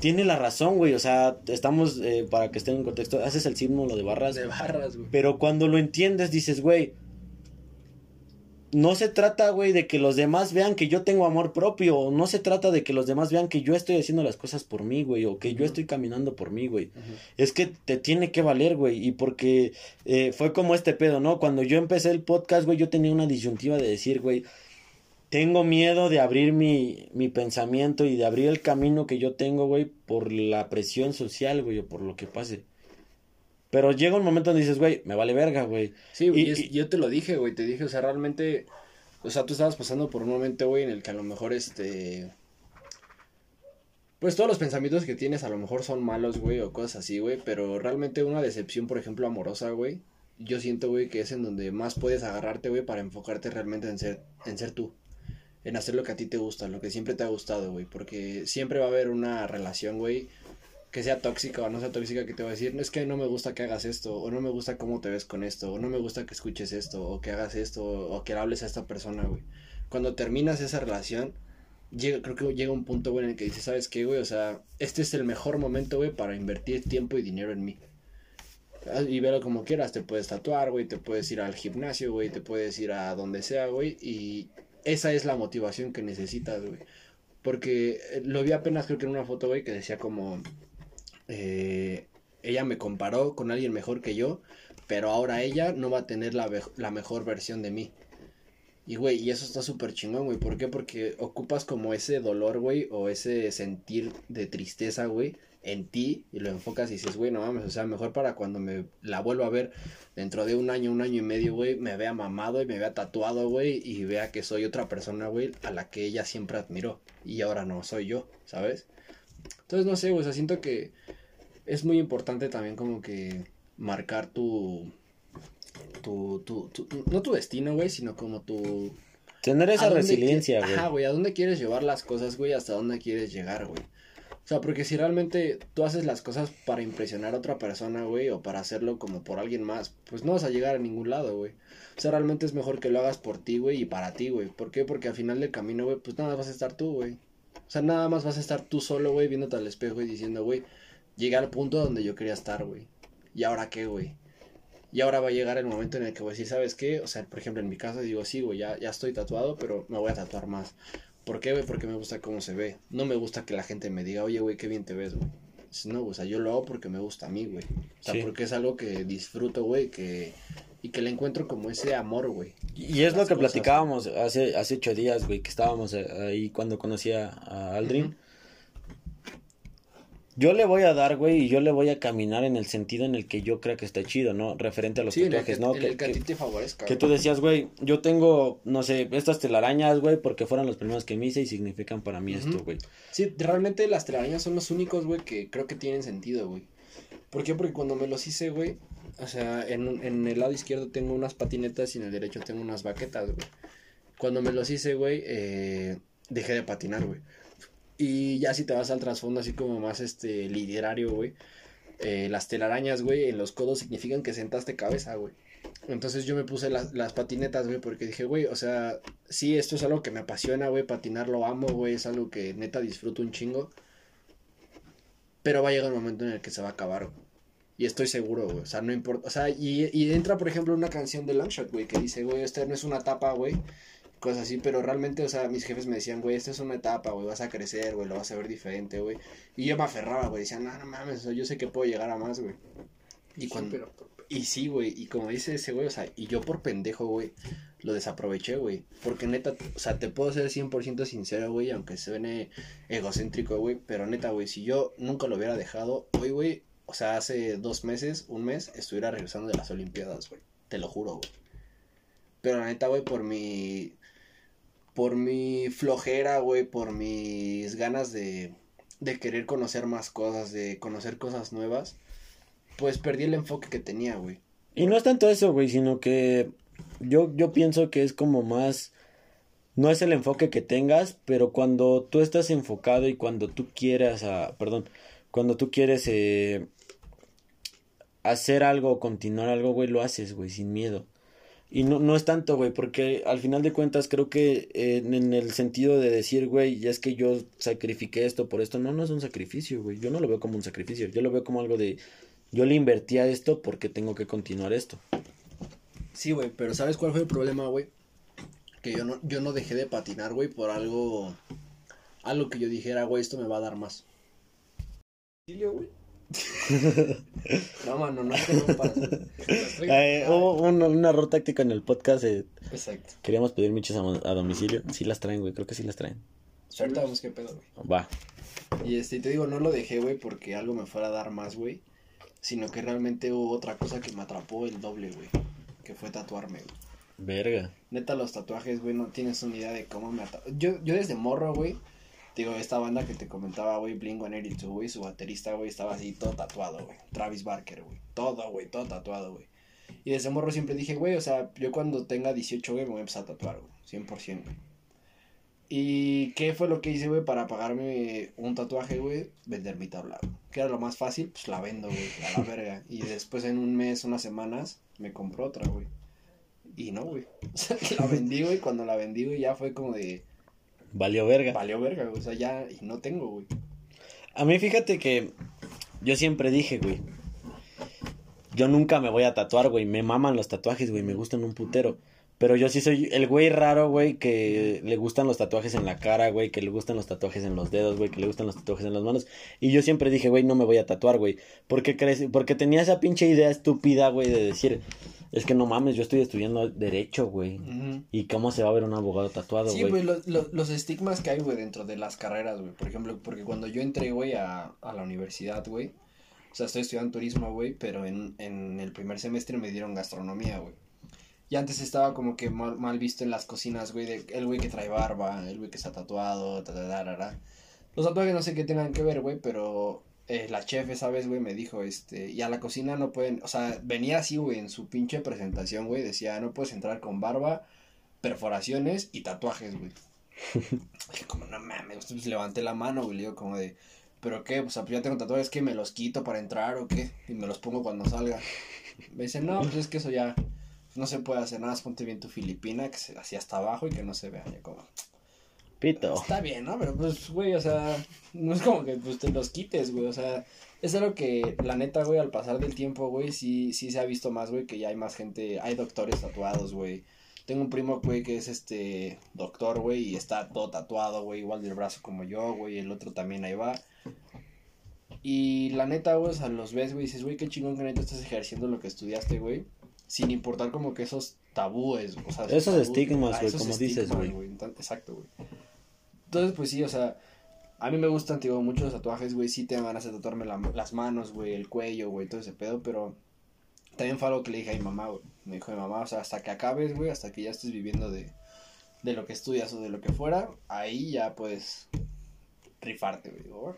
tiene la razón, güey, o sea, estamos, eh, para que estén en contexto, haces el símbolo de barras, De barras, güey. pero cuando lo entiendes, dices, güey, no se trata, güey, de que los demás vean que yo tengo amor propio, o no se trata de que los demás vean que yo estoy haciendo las cosas por mí, güey, o que yo estoy caminando por mí, güey. Es que te tiene que valer, güey, y porque eh, fue como este pedo, ¿no? Cuando yo empecé el podcast, güey, yo tenía una disyuntiva de decir, güey, tengo miedo de abrir mi, mi pensamiento y de abrir el camino que yo tengo, güey, por la presión social, güey, o por lo que pase. Pero llega un momento donde dices, güey, me vale verga, güey. Sí, güey, Y- es- y- yo te lo dije, güey, te dije, o sea, realmente, o sea, tú estabas pasando por un momento, güey, en el que a lo mejor, este, pues todos los pensamientos que tienes a lo mejor son malos, güey, o cosas así, güey, pero realmente una decepción, por ejemplo, amorosa, güey, yo siento, güey, que es en donde más puedes agarrarte, güey, para enfocarte realmente en ser, en ser tú. En hacer lo que a ti te gusta, lo que siempre te ha gustado, güey. Porque siempre va a haber una relación, güey, que sea tóxica o no sea tóxica, que te va a decir, es que no me gusta que hagas esto, o no me gusta cómo te ves con esto, o no me gusta que escuches esto, o que hagas esto, o que hables a esta persona, güey. Cuando terminas esa relación, llega, creo que llega un punto, güey, en el que dices, ¿sabes qué, güey? O sea, este es el mejor momento, güey, para invertir tiempo y dinero en mí. Ah, y verlo como quieras, te puedes tatuar, güey, te puedes ir al gimnasio, güey, te puedes ir a donde sea, güey, y esa es la motivación que necesitas, güey. Porque eh, lo vi apenas creo que en una foto, güey, que decía como, eh, ella me comparó con alguien mejor que yo, pero ahora ella no va a tener la, la mejor versión de mí. Y, güey, y eso está súper chingón, güey. ¿Por qué? Porque ocupas como ese dolor, güey, o ese sentir de tristeza, güey, en ti y lo enfocas y dices, güey, no mames, o sea, mejor para cuando me la vuelva a ver dentro de un año, un año y medio, güey, me vea mamado y me vea tatuado, güey, y vea que soy otra persona, güey, a la que ella siempre admiró y ahora no soy yo, ¿sabes? Entonces, no sé, güey, o sea, siento que es muy importante también como que marcar tu, tu, tu, tu no tu destino, güey, sino como tu... Tener esa resiliencia, güey. Ajá, güey, ¿a dónde quieres llevar las cosas, güey? ¿Hasta dónde quieres llegar, güey? O sea, porque si realmente tú haces las cosas para impresionar a otra persona, güey, o para hacerlo como por alguien más, pues no vas a llegar a ningún lado, güey. O sea, realmente es mejor que lo hagas por ti, güey, y para ti, güey. ¿Por qué? Porque al final del camino, güey, pues nada más vas a estar tú, güey. O sea, nada más vas a estar tú solo, güey, viéndote al espejo y diciendo, güey, llegué al punto donde yo quería estar, güey. ¿Y ahora qué, güey? Y ahora va a llegar el momento en el que voy a decir, ¿sabes qué? O sea, por ejemplo, en mi caso digo, sí, güey, ya, ya estoy tatuado, pero me voy a tatuar más. ¿Por qué, güey? Porque me gusta cómo se ve. No me gusta que la gente me diga, oye, güey, qué bien te ves, güey. No, o sea, yo lo hago porque me gusta a mí, güey. O sea, porque es algo que disfruto, güey, que... Y que le encuentro como ese amor, güey. Y es lo que platicábamos hace, hace ocho días, güey, que estábamos ahí cuando conocí a Aldrin. Yo le voy a dar, güey, y yo le voy a caminar en el sentido en el que yo creo que está chido, ¿no? Referente a los tatuajes, ¿no? que, te favorezca. Que tú decías, güey, yo tengo, no sé, estas telarañas, güey, porque fueron los primeros que me hice y significan para mí esto, güey. Sí, realmente las telarañas son los únicos, güey, que creo que tienen sentido, güey. ¿Por qué? Porque cuando me los hice, güey, o sea, en, en el lado izquierdo tengo unas patinetas y en el derecho tengo unas baquetas, güey. Cuando me los hice, güey, eh, dejé de patinar, güey. Y ya si te vas al trasfondo así como más este literario, güey. Eh, las telarañas, güey, en los codos significan que sentaste cabeza, güey. Entonces yo me puse las, las patinetas, güey, porque dije, güey, o sea, sí, esto es algo que me apasiona, güey, patinar lo amo, güey, es algo que neta disfruto un chingo. Pero va a llegar un momento en el que se va a acabar, güey. Y estoy seguro, güey, o sea, no importa, o sea, y, y entra, por ejemplo, una canción de Longshot, güey, que dice, güey, esta no es una tapa, güey, cosas así, pero realmente, o sea, mis jefes me decían, güey, esta es una etapa, güey, vas a crecer, güey, lo vas a ver diferente, güey. Y yo me aferraba, güey, decía, no, no mames, yo sé que puedo llegar a más, güey. Y cuando... Y sí, güey, y como dice ese güey, o sea, y yo por pendejo, güey, lo desaproveché, güey. Porque neta, o sea, te puedo ser 100% sincero, güey, aunque suene egocéntrico, güey, pero neta, güey, si yo nunca lo hubiera dejado, hoy, güey, o sea, hace dos meses, un mes, estuviera regresando de las Olimpiadas, güey. Te lo juro, güey. Pero la neta, güey, por mi por mi flojera, güey, por mis ganas de, de querer conocer más cosas, de conocer cosas nuevas, pues perdí el enfoque que tenía, güey. Y no es tanto eso, güey, sino que yo, yo pienso que es como más, no es el enfoque que tengas, pero cuando tú estás enfocado y cuando tú quieras, a, perdón, cuando tú quieres eh, hacer algo, continuar algo, güey, lo haces, güey, sin miedo. Y no, no es tanto, güey, porque al final de cuentas creo que en el sentido de decir, güey, ya es que yo sacrifiqué esto por esto, no, no es un sacrificio, güey. Yo no lo veo como un sacrificio, yo lo veo como algo de, yo le invertí a esto porque tengo que continuar esto. Sí, güey, pero ¿sabes cuál fue el problema, güey? Que yo no, yo no dejé de patinar, güey, por algo, algo que yo dijera, güey, esto me va a dar más. güey? no, mano, no para. Eh, hubo una, un error táctico en el podcast. Exacto. Queríamos pedir michas a, domicilio. Sí las traen, güey. Creo que sí las traen. Ahorita vamos qué pedo, güey. Va. Y este, te digo, no lo dejé, güey, porque algo me fuera a dar más, güey. Sino que realmente hubo otra cosa que me atrapó el doble, güey. Que fue tatuarme, güey. Verga. Neta, los tatuajes, güey, no tienes una idea de cómo me atrapó. Yo, yo desde morro, güey Digo, esta banda que te comentaba, güey, Blink 182, güey, su baterista, güey, estaba así todo tatuado, güey. Travis Barker, güey. Todo, güey, todo tatuado, güey. Y desde morro siempre dije, güey, o sea, yo cuando tenga 18, güey, me voy a empezar a tatuar, güey, 100%, güey. ¿Y qué fue lo que hice, güey, para pagarme un tatuaje, güey? Vender mi tabla. ¿Qué era lo más fácil? Pues la vendo, güey, a la verga. Y después en un mes, unas semanas, me compró otra, güey. Y no, güey. O sea, la vendí, güey, cuando la vendí, güey, ya fue como de... Valió verga. Valió verga, güey, o sea, ya, y no tengo, güey. A mí fíjate que yo siempre dije, güey. Yo nunca me voy a tatuar, güey. Me maman los tatuajes, güey. Me gustan un putero. Pero yo sí soy el güey raro, güey, que le gustan los tatuajes en la cara, güey, que le gustan los tatuajes en los dedos, güey, que le gustan los tatuajes en las manos. Y yo siempre dije, güey, no me voy a tatuar, güey. Porque, crees, porque tenía esa pinche idea estúpida, güey, de decir, es que no mames, yo estoy estudiando derecho, güey. ¿Y cómo se va a ver un abogado tatuado, güey? Sí, güey, lo- lo- los estigmas que hay, güey, dentro de las carreras, güey. Por ejemplo, porque cuando yo entré, güey, a, a la universidad, güey. O sea, estoy estudiando turismo, güey, pero en, en el primer semestre me dieron gastronomía, güey. Y antes estaba como que mal, mal visto en las cocinas, güey, de el güey que trae barba, el güey que está tatuado, ta, ta, ta. Los tatuajes no sé qué tengan que ver, güey, pero eh, la chef esa vez, güey, me dijo, este, y a la cocina no pueden, o sea, venía así, güey, en su pinche presentación, güey, decía, no puedes entrar con barba, perforaciones y tatuajes, güey. Dije, como, no mames, pues levanté la mano, güey, le digo como de, ¿pero qué? O sea, pues ya tengo tatuajes, que me los quito para entrar o qué? Y me los pongo cuando salga. Me dice, no, pues es que eso ya no se puede hacer nada, más ponte bien tu filipina, que se así hasta abajo y que no se vea. Ya como, Pito. Está bien, ¿no? Pero pues, güey, o sea, no es como que pues te los quites, güey, o sea, es algo que, la neta, güey, al pasar del tiempo, güey, sí, sí se ha visto más, güey, que ya hay más gente, hay doctores tatuados, güey. Tengo un primo, güey, que es este doctor, güey, y está todo tatuado, güey, igual del brazo como yo, güey, el otro también ahí va. Y la neta, güey, o sea, los ves, güey, y dices, güey, qué chingón que neta estás ejerciendo lo que estudiaste, güey. Sin importar como que esos tabúes, o sea, Esos tabúes, estigmas, ah, güey, como dices, güey. Exacto, güey. Entonces, pues sí, o sea, a mí me gustan, tío, muchos tatuajes, güey, sí te van a hacer tatuarme la- las manos, güey, el cuello, güey, todo ese pedo, pero también fue algo que le dije a mi mamá, güey. Me dijo mi mamá, o sea, hasta que acabes, güey, hasta que ya estés viviendo de, de lo que estudias o de lo que fuera, ahí ya puedes rifarte, güey. Digo.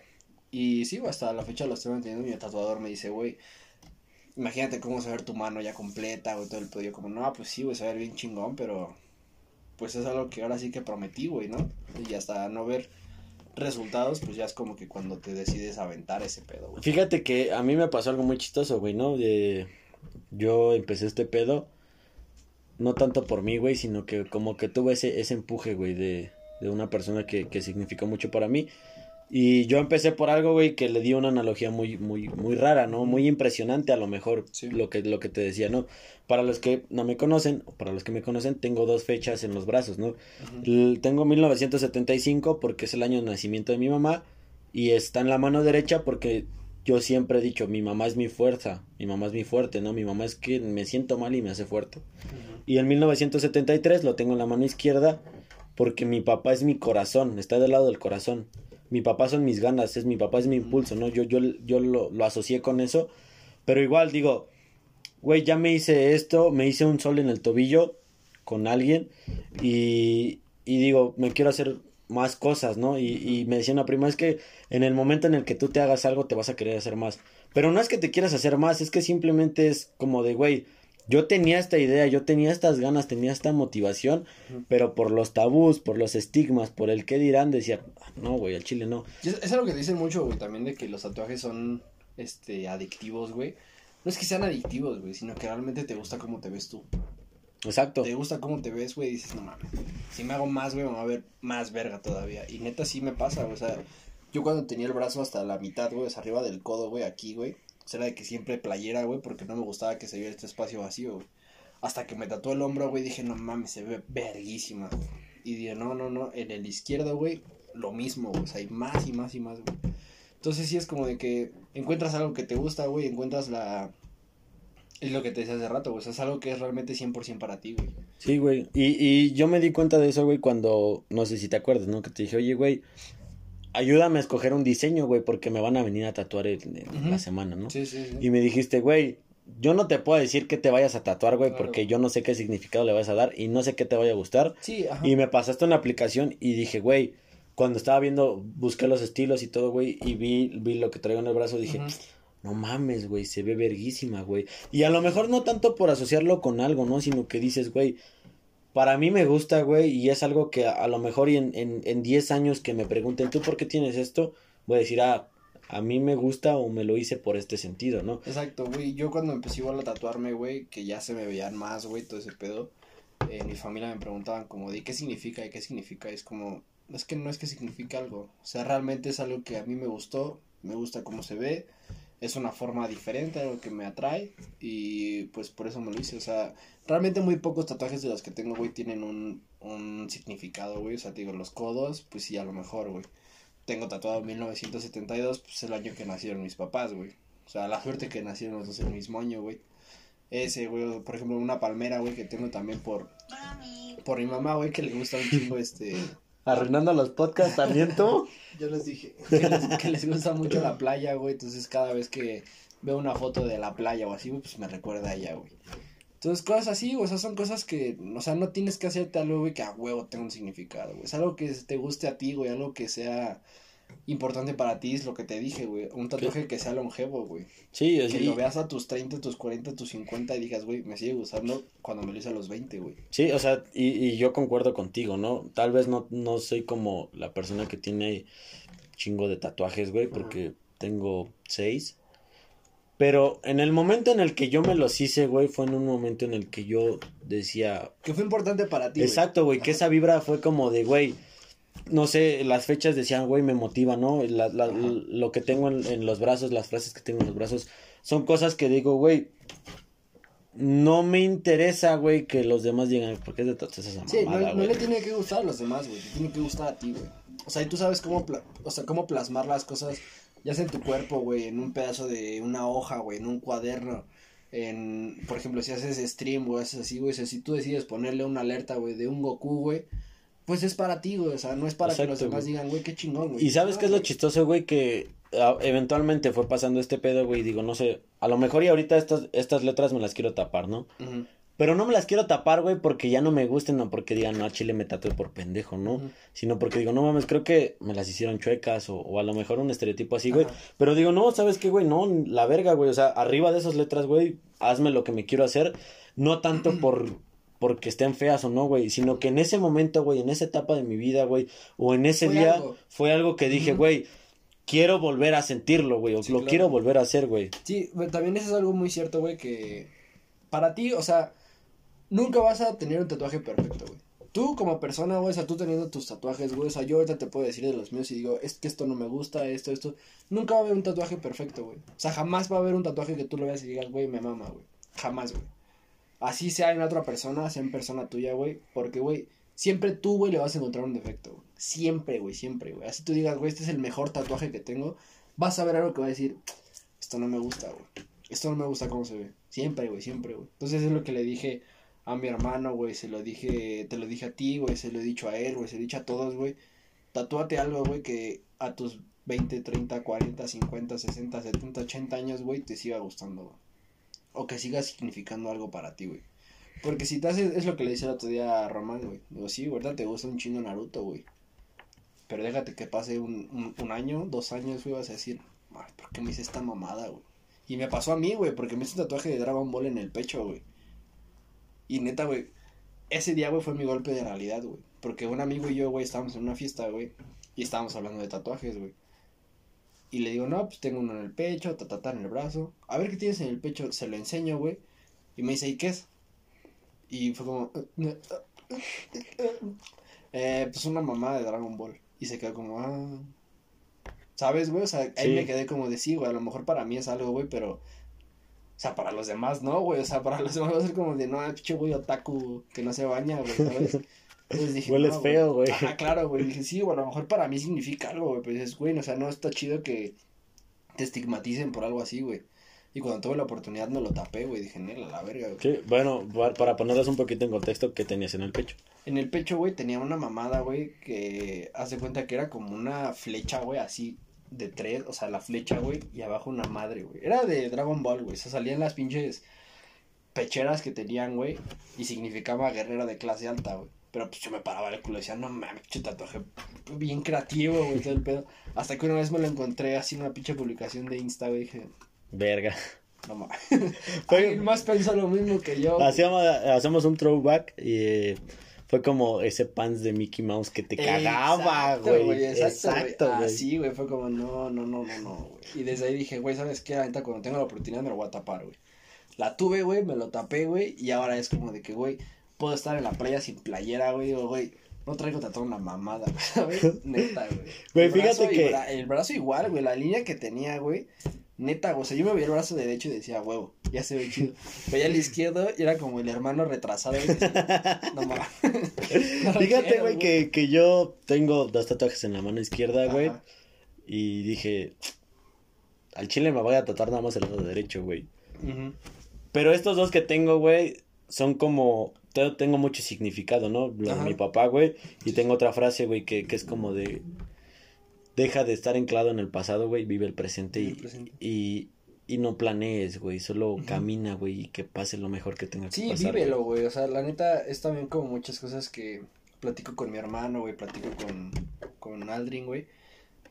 Y sí, hasta la fecha lo estoy manteniendo. Mi tatuador me dice, güey, imagínate cómo se tu mano ya completa, güey, todo el pedo. Yo como, no, pues sí, güey, se bien chingón, pero pues es algo que ahora sí que prometí, güey, ¿no? Y hasta no ver resultados, pues ya es como que cuando te decides aventar ese pedo, güey. Fíjate que a mí me pasó algo muy chistoso, güey, ¿no? De... Yo empecé este pedo, no tanto por mí, güey, sino que como que tuve ese, ese empuje, güey, de, de una persona que, que significó mucho para mí. Y yo empecé por algo, güey, que le di una analogía muy, muy, muy rara, ¿no? Muy impresionante a lo mejor, Sí. lo, que, lo que te decía, ¿no? Para los que no me conocen, o para los que me conocen, tengo dos fechas en los brazos, ¿no? L- Tengo 1975 porque es el año de nacimiento de mi mamá y está en la mano derecha porque yo siempre he dicho, mi mamá es mi fuerza, mi mamá es mi fuerte, ¿no? Mi mamá es que me siento mal y me hace fuerte. Y en 1973 lo tengo en la mano izquierda porque mi papá es mi corazón, está del lado del corazón. Mi papá son mis ganas, es mi papá es mi impulso, ¿no? Yo, yo, yo lo, lo asocié con eso, pero igual digo, güey, ya me hice esto, me hice un sol en el tobillo con alguien y, y digo, me quiero hacer más cosas, ¿no? Y, y me decía una prima, es que en el momento en el que tú te hagas algo te vas a querer hacer más. Pero no es que te quieras hacer más, es que simplemente es como de, güey, yo tenía esta idea, yo tenía estas ganas, tenía esta motivación, pero por los tabús, por los estigmas, por el qué dirán, decía, "Ah, no, güey, al chile no. Es, es algo que dicen mucho, güey, también de que los tatuajes son, este, adictivos, güey. No es que sean adictivos, güey, sino que realmente te gusta cómo te ves tú. Exacto. Te gusta cómo te ves, güey, dices, no mames. Si me hago más, güey, me va a ver más verga todavía. Y neta sí me pasa, güey, o sea, yo cuando tenía el brazo hasta la mitad, güey, hasta arriba del codo, güey, aquí, güey. Sea, era de que siempre playera, güey, porque no me gustaba que se viera este espacio vacío, güey. Hasta que me tatuó el hombro, güey, dije, no mames, se ve verguísima. Y dije, no, no, no, en el izquierdo, güey, lo mismo, güey, hay más y más y más, güey. Entonces sí es como de que encuentras algo que te gusta, güey, encuentras la... Es lo que te decía hace rato, güey, o sea, es algo que es realmente 100% para ti, güey. Sí, güey. Y, y yo me di cuenta de eso, güey, cuando, no sé si te acuerdas, ¿no? Que te dije, oye, güey, ayúdame a escoger un diseño, güey, porque me van a venir a tatuar la semana, ¿no? Sí, sí, sí. Y me dijiste, güey, yo no te puedo decir que te vayas a tatuar, güey, Claro. porque yo no sé qué significado le vas a dar y no sé qué te vaya a gustar. Sí, ajá. Y me pasaste una aplicación y dije, güey, cuando estaba viendo, busqué los estilos y todo, güey, y vi, vi lo que traigo en el brazo, dije, no mames, güey, se ve verguísima, güey. Y a lo mejor no tanto por asociarlo con algo, ¿no? Sino que dices, güey, para mí me gusta, güey, y es algo que a, lo mejor y en, en, en 10 años que me pregunten, ¿tú por qué tienes esto? Voy a decir, ah, a mí me gusta o me lo hice por este sentido, ¿no? Exacto, güey. Yo cuando empecé igual a tatuarme, güey, que ya se me veían más, güey, todo ese pedo. Eh, mi familia me preguntaban como de qué significa y qué significa. es como, es que no es que signifique algo. O sea, realmente es algo que a mí me gustó, me gusta cómo se ve. Es una forma diferente, algo que me atrae y pues por eso me lo hice. O sea, realmente muy pocos tatuajes de los que tengo, güey, tienen un, un significado, güey. O sea, te digo, los codos, pues sí, a lo mejor, güey tengo tatuado 1972, pues el año que nacieron mis papás, güey. O sea, la suerte que nacieron los dos el mismo año, güey. Ese, güey, por ejemplo, una palmera, güey, que tengo también por por mi mamá, güey, que le gusta un chingo este arruinando los podcasts también tú. Yo les dije que les, gusta mucho la playa, güey, entonces cada vez que veo una foto de la playa o así, güey, pues me recuerda a ella, güey. Entonces, cosas así, güey, o son cosas que, o sea, no tienes que hacerte algo, güey, que a huevo tenga un significado, güey. Es algo que te guste a ti, güey, algo que sea importante para ti, es lo que te dije, güey. Un tatuaje que sea longevo, güey. Sí, Que lo veas a tus 30, tus 40, tus 50 y digas, güey, me sigue gustando cuando me lo hice a los 20, güey. Sí, o sea, y, y yo concuerdo contigo, ¿no? Tal vez no, no soy como la persona que tiene chingo de tatuajes, güey, porque tengo seis. Pero en el momento en el que yo me los hice, güey, fue en un momento en el que yo decía... Que fue importante para ti. Exacto, güey, que esa vibra fue como de, güey, no sé, las fechas decían, güey, me motiva, ¿no? La, la, lo que tengo en, en, los brazos, las frases que tengo en los brazos, son cosas que digo, güey, no me interesa, güey, que los demás digan, ¿por qué te esa mamada, Sí, no, no, le tiene que gustar a los demás, güey, te tiene que gustar a ti, güey. O sea, y tú sabes cómo, o sea, cómo plasmar las cosas ya sea en tu cuerpo, güey, en un pedazo de una hoja, güey, en un cuaderno, en, por ejemplo, si haces stream, o haces así, güey, si tú decides ponerle una alerta, güey, de un Goku, güey, pues es para ti, güey, o sea, no es para que los demás digan, güey, qué chingón, güey. Y sabes qué es lo chistoso, güey, que ah, eventualmente fue pasando este pedo, güey, digo, no sé, a lo mejor y ahorita estas, estas letras me las quiero tapar, ¿no? Pero no me las quiero tapar, güey, porque ya no me gusten, no porque digan, no, Chile me tatué por pendejo, ¿no? Sino porque digo, no mames, creo que me las hicieron chuecas o, o a lo mejor un estereotipo así, güey. Pero digo, no, ¿sabes qué, güey? No, la verga, güey. O sea, arriba de esas letras, güey, hazme lo que me quiero hacer. No tanto por porque estén feas o no, güey, sino que en ese momento, güey, en esa etapa de mi vida, güey, o en ese día, fue algo que dije, güey, quiero volver a sentirlo, güey, o lo quiero volver a hacer, güey. Sí, también eso es algo muy cierto, güey, que para ti, o sea, nunca vas a tener un tatuaje perfecto, güey. Tú como persona, güey, o sea, tú teniendo tus tatuajes, güey, o sea, yo ahorita te puedo decir de los míos y digo, es que esto no me gusta, esto, esto. Nunca va a haber un tatuaje perfecto, güey. O sea, jamás va a haber un tatuaje que tú lo veas y digas, güey, me mama, güey. Jamás, güey. Así sea en otra persona, sea en persona tuya, güey. Porque, güey, siempre tú, güey, le vas a encontrar un defecto. Siempre, güey, siempre, güey. Así tú digas, güey, este es el mejor tatuaje que tengo. Vas a ver algo que va a decir, esto no me gusta, güey. Esto no me gusta cómo se ve. Siempre, güey, siempre, güey. Entonces es lo que le dije a mi hermano, güey, se lo dije, te lo dije a ti, güey, se lo he dicho a él, güey, se lo he dicho a todos, güey. Tatúate algo, güey, que a tus 20, 30, 40, 50, 60, 70, 80 años, güey, te siga gustando, güey. O que siga significando algo para ti, güey. Porque si te haces, es lo que le dice el otro día a Román, güey. Digo, sí, ¿verdad? Te gusta un chino Naruto, güey. Pero déjate que pase un, un, un año, dos años, güey, vas a decir, ¿por qué me hice esta mamada, güey? Y me pasó a mí, güey, porque me hice un tatuaje de Dragon Ball en el pecho, güey. Y neta, güey, ese día, güey, fue mi golpe de realidad, güey. Porque un amigo y yo, güey, estábamos en una fiesta, güey, y estábamos hablando de tatuajes, güey. Y le digo, no, pues tengo uno en el pecho, ta, en el brazo. A ver qué tienes en el pecho, se lo enseño, güey. Y me dice, ¿y qué es? Y fue como, eh, pues una mamá de Dragon Ball. Y se quedó como, ah. ¿Sabes, güey? O sea, ahí me quedé como de sí, güey. A lo mejor para mí es algo, güey, pero o sea, para los demás no, güey. O sea, para los demás va a ser como de, no, pinche güey otaku que no se baña, güey, ¿sabes? Entonces dije, Hueles feo, güey. Ah, claro, güey. Dije, sí, bueno, a lo mejor para mí significa algo, güey. Pero dices, güey, o sea, no está chido que te estigmaticen por algo así, güey. Y cuando tuve la oportunidad me lo tapé, güey. Dije, nela, la verga, güey. Sí, bueno, para ponerlos un poquito en contexto, ¿qué tenías en el pecho? En el pecho, güey, tenía una mamada, güey, que hace cuenta que era como una flecha, güey, así de tres, o sea, la flecha, güey, y abajo una madre, güey. Era de Dragon Ball, güey. Se salían las pinches pecheras que tenían, güey, y significaba guerrera de clase alta, güey. Pero pues yo me paraba el culo y decía, no mames, pinche tatuaje bien creativo, güey, todo el pedo. Hasta que una vez me lo encontré así en una pinche publicación de Insta, güey, dije, Verga. No mames. Alguien más pensó lo mismo que yo. Hacíamos, hacemos un throwback y eh, fue como ese pants de Mickey Mouse que te cagaba, güey. Exacto, güey. Así, güey, fue como, no, no, no, no, no, güey. Y desde ahí dije, güey, ¿sabes qué? La neta, cuando tenga la oportunidad me lo voy a tapar, güey. La tuve, güey, me lo tapé, güey, y ahora es como de que, güey, puedo estar en la playa sin playera, güey, digo, güey, no traigo tatuado una mamada, güey, ¿sabes? Neta, güey. Güey, fíjate que- El brazo igual, güey, la línea que tenía, güey, neta, güey, o sea, yo me veía el brazo derecho y decía, huevo, ya se ve chido. Veía el izquierdo y era como el hermano retrasado, y decía, no mames. No Fíjate, quiero, güey, que, que yo tengo dos tatuajes en la mano izquierda, güey. Y dije, al chile me voy a tatuar nada más el lado derecho, güey. Pero estos dos que tengo, güey, son como, tengo mucho significado, ¿no? Lo de mi papá, güey. Y Sí, tengo otra frase, güey, que, que es como de, deja de estar anclado en el pasado, güey, vive el presente, Vive y, el presente. y, y no planees, güey, solo camina, güey, y que pase lo mejor que tenga que Sí, pasar. vívelo, güey. O sea, la neta es también como muchas cosas que platico con mi hermano, güey. Platico con, con Aldrin, güey.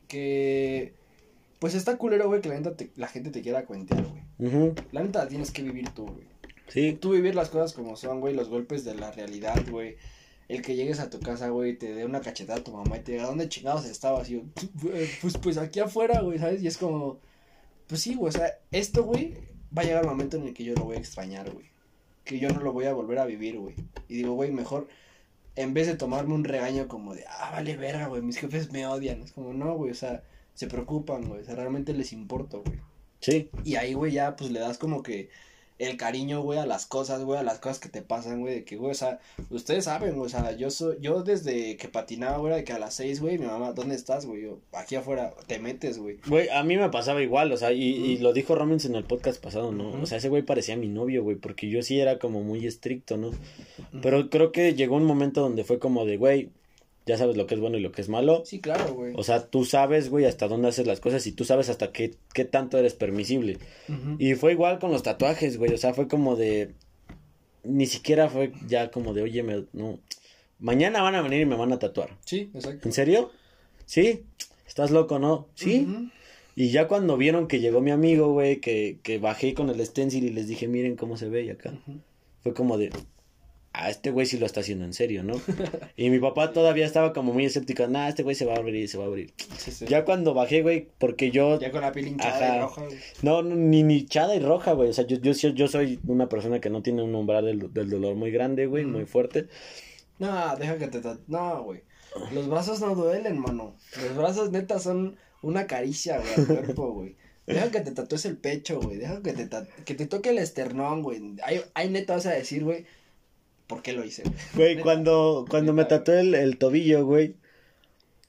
Que pues está culero, güey, que la neta te- la gente te quiera cuentear, güey. Ujú, La neta la tienes que vivir tú, güey. Sí, Tú vivir las cosas como son, güey, los golpes de la realidad, güey. El que llegues a tu casa, güey, te dé una cachetada a tu mamá y te diga, ¿dónde chingados estabas? Y yo, pues, pues aquí afuera, güey, ¿sabes? Y es como, pues sí, güey, o sea, esto, güey, va a llegar el momento en el que yo lo voy a extrañar, güey. Que yo no lo voy a volver a vivir, güey. Y digo, güey, mejor, en vez de tomarme un regaño como de, ah, vale verga, güey, mis jefes me odian. Es como, no, güey, o sea, se preocupan, güey, o sea, realmente les importo, güey. sí. Y ahí, güey, ya, pues, le das como que el cariño, güey, a las cosas, güey, a las cosas que te pasan, güey, de que, güey, o sea, ustedes saben, güey, o sea, yo soy, yo desde que patinaba, güey, de que a las seis, güey, mi mamá, ¿dónde estás, güey? Yo, aquí afuera, te metes, güey. Güey, a mí me pasaba igual, o sea, y, y lo dijo Romans en el podcast pasado, ¿no? O sea, ese güey parecía mi novio, güey, porque yo sí era como muy estricto, ¿no? Pero creo que llegó un momento donde fue como de, güey, ya sabes lo que es bueno y lo que es malo. Sí, claro, güey. O sea, tú sabes, güey, hasta dónde haces las cosas y tú sabes hasta qué, qué tanto eres permisible. Y fue igual con los tatuajes, güey, o sea, fue como de... Ni siquiera fue ya como de, oye, me, no... Mañana van a venir y me van a tatuar. Sí, exacto. ¿En serio? ¿Sí? ¿Estás loco, no? ¿Sí? Y ya cuando vieron que llegó mi amigo, güey, que, que bajé con el stencil y les dije, miren cómo se ve y acá. Fue como de, ah, este güey sí lo está haciendo en serio, ¿no? y mi papá todavía estaba como muy escéptico, nah, este güey se va a abrir, se va a abrir. Sí, sí. Ya cuando bajé, güey, porque yo, Ya con la piel hinchada Ajá. y roja, güey. no, ni ni hinchada y roja, güey, o sea, yo, yo, soy una persona que no tiene un umbral del, del dolor muy grande, güey, muy fuerte. No, deja que te... No, güey. Los brazos no duelen, mano. Los brazos, neta, son una caricia, güey, al cuerpo, güey. Deja que te tatúes el pecho, güey. Deja que te, que te toque el esternón, güey. Ahí, ahí neta vas a decir, güey, ¿por qué lo hice, güey? Cuando, cuando me tatué el, el tobillo, güey,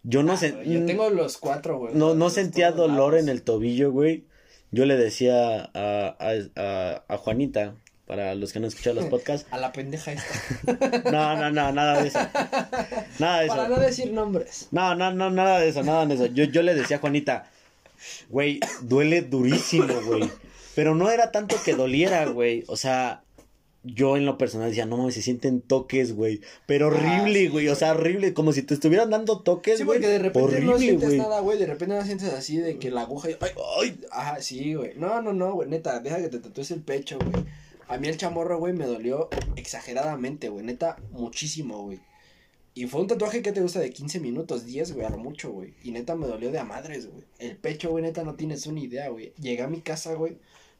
yo no Ah, sé... Yo tengo los cuatro, güey. No, no sentía dolor lados. en el tobillo, güey. Yo le decía a, a, a, a Juanita, para los que no escuchan los podcasts. A la pendeja esta. No, no, no, nada de eso. Nada de Para eso. no decir nombres. No, no, no, nada de eso, nada de eso. Yo, yo le decía a Juanita, güey, duele durísimo, güey. Pero no era tanto que doliera, güey. O sea, yo en lo personal decía, no mames, se sienten toques, güey. Pero Ah, horrible, sí, güey. O sea, horrible. Como si te estuvieran dando toques, Sí, güey. porque de repente no horrible, sientes güey. nada, güey. De repente no sientes así de que la aguja. Ay, Ay, Ajá, sí, güey. No, no, no, güey. Neta, deja que te tatúes el pecho, güey. A mí el chamorro, güey, me dolió exageradamente, güey. Neta, muchísimo, güey. Y fue un tatuaje que te gusta de 15 minutos, 10, güey, a lo mucho, güey. Y neta me dolió de a madres, güey. El pecho, güey, neta, no tienes una idea, güey. Llegué a mi casa, güey.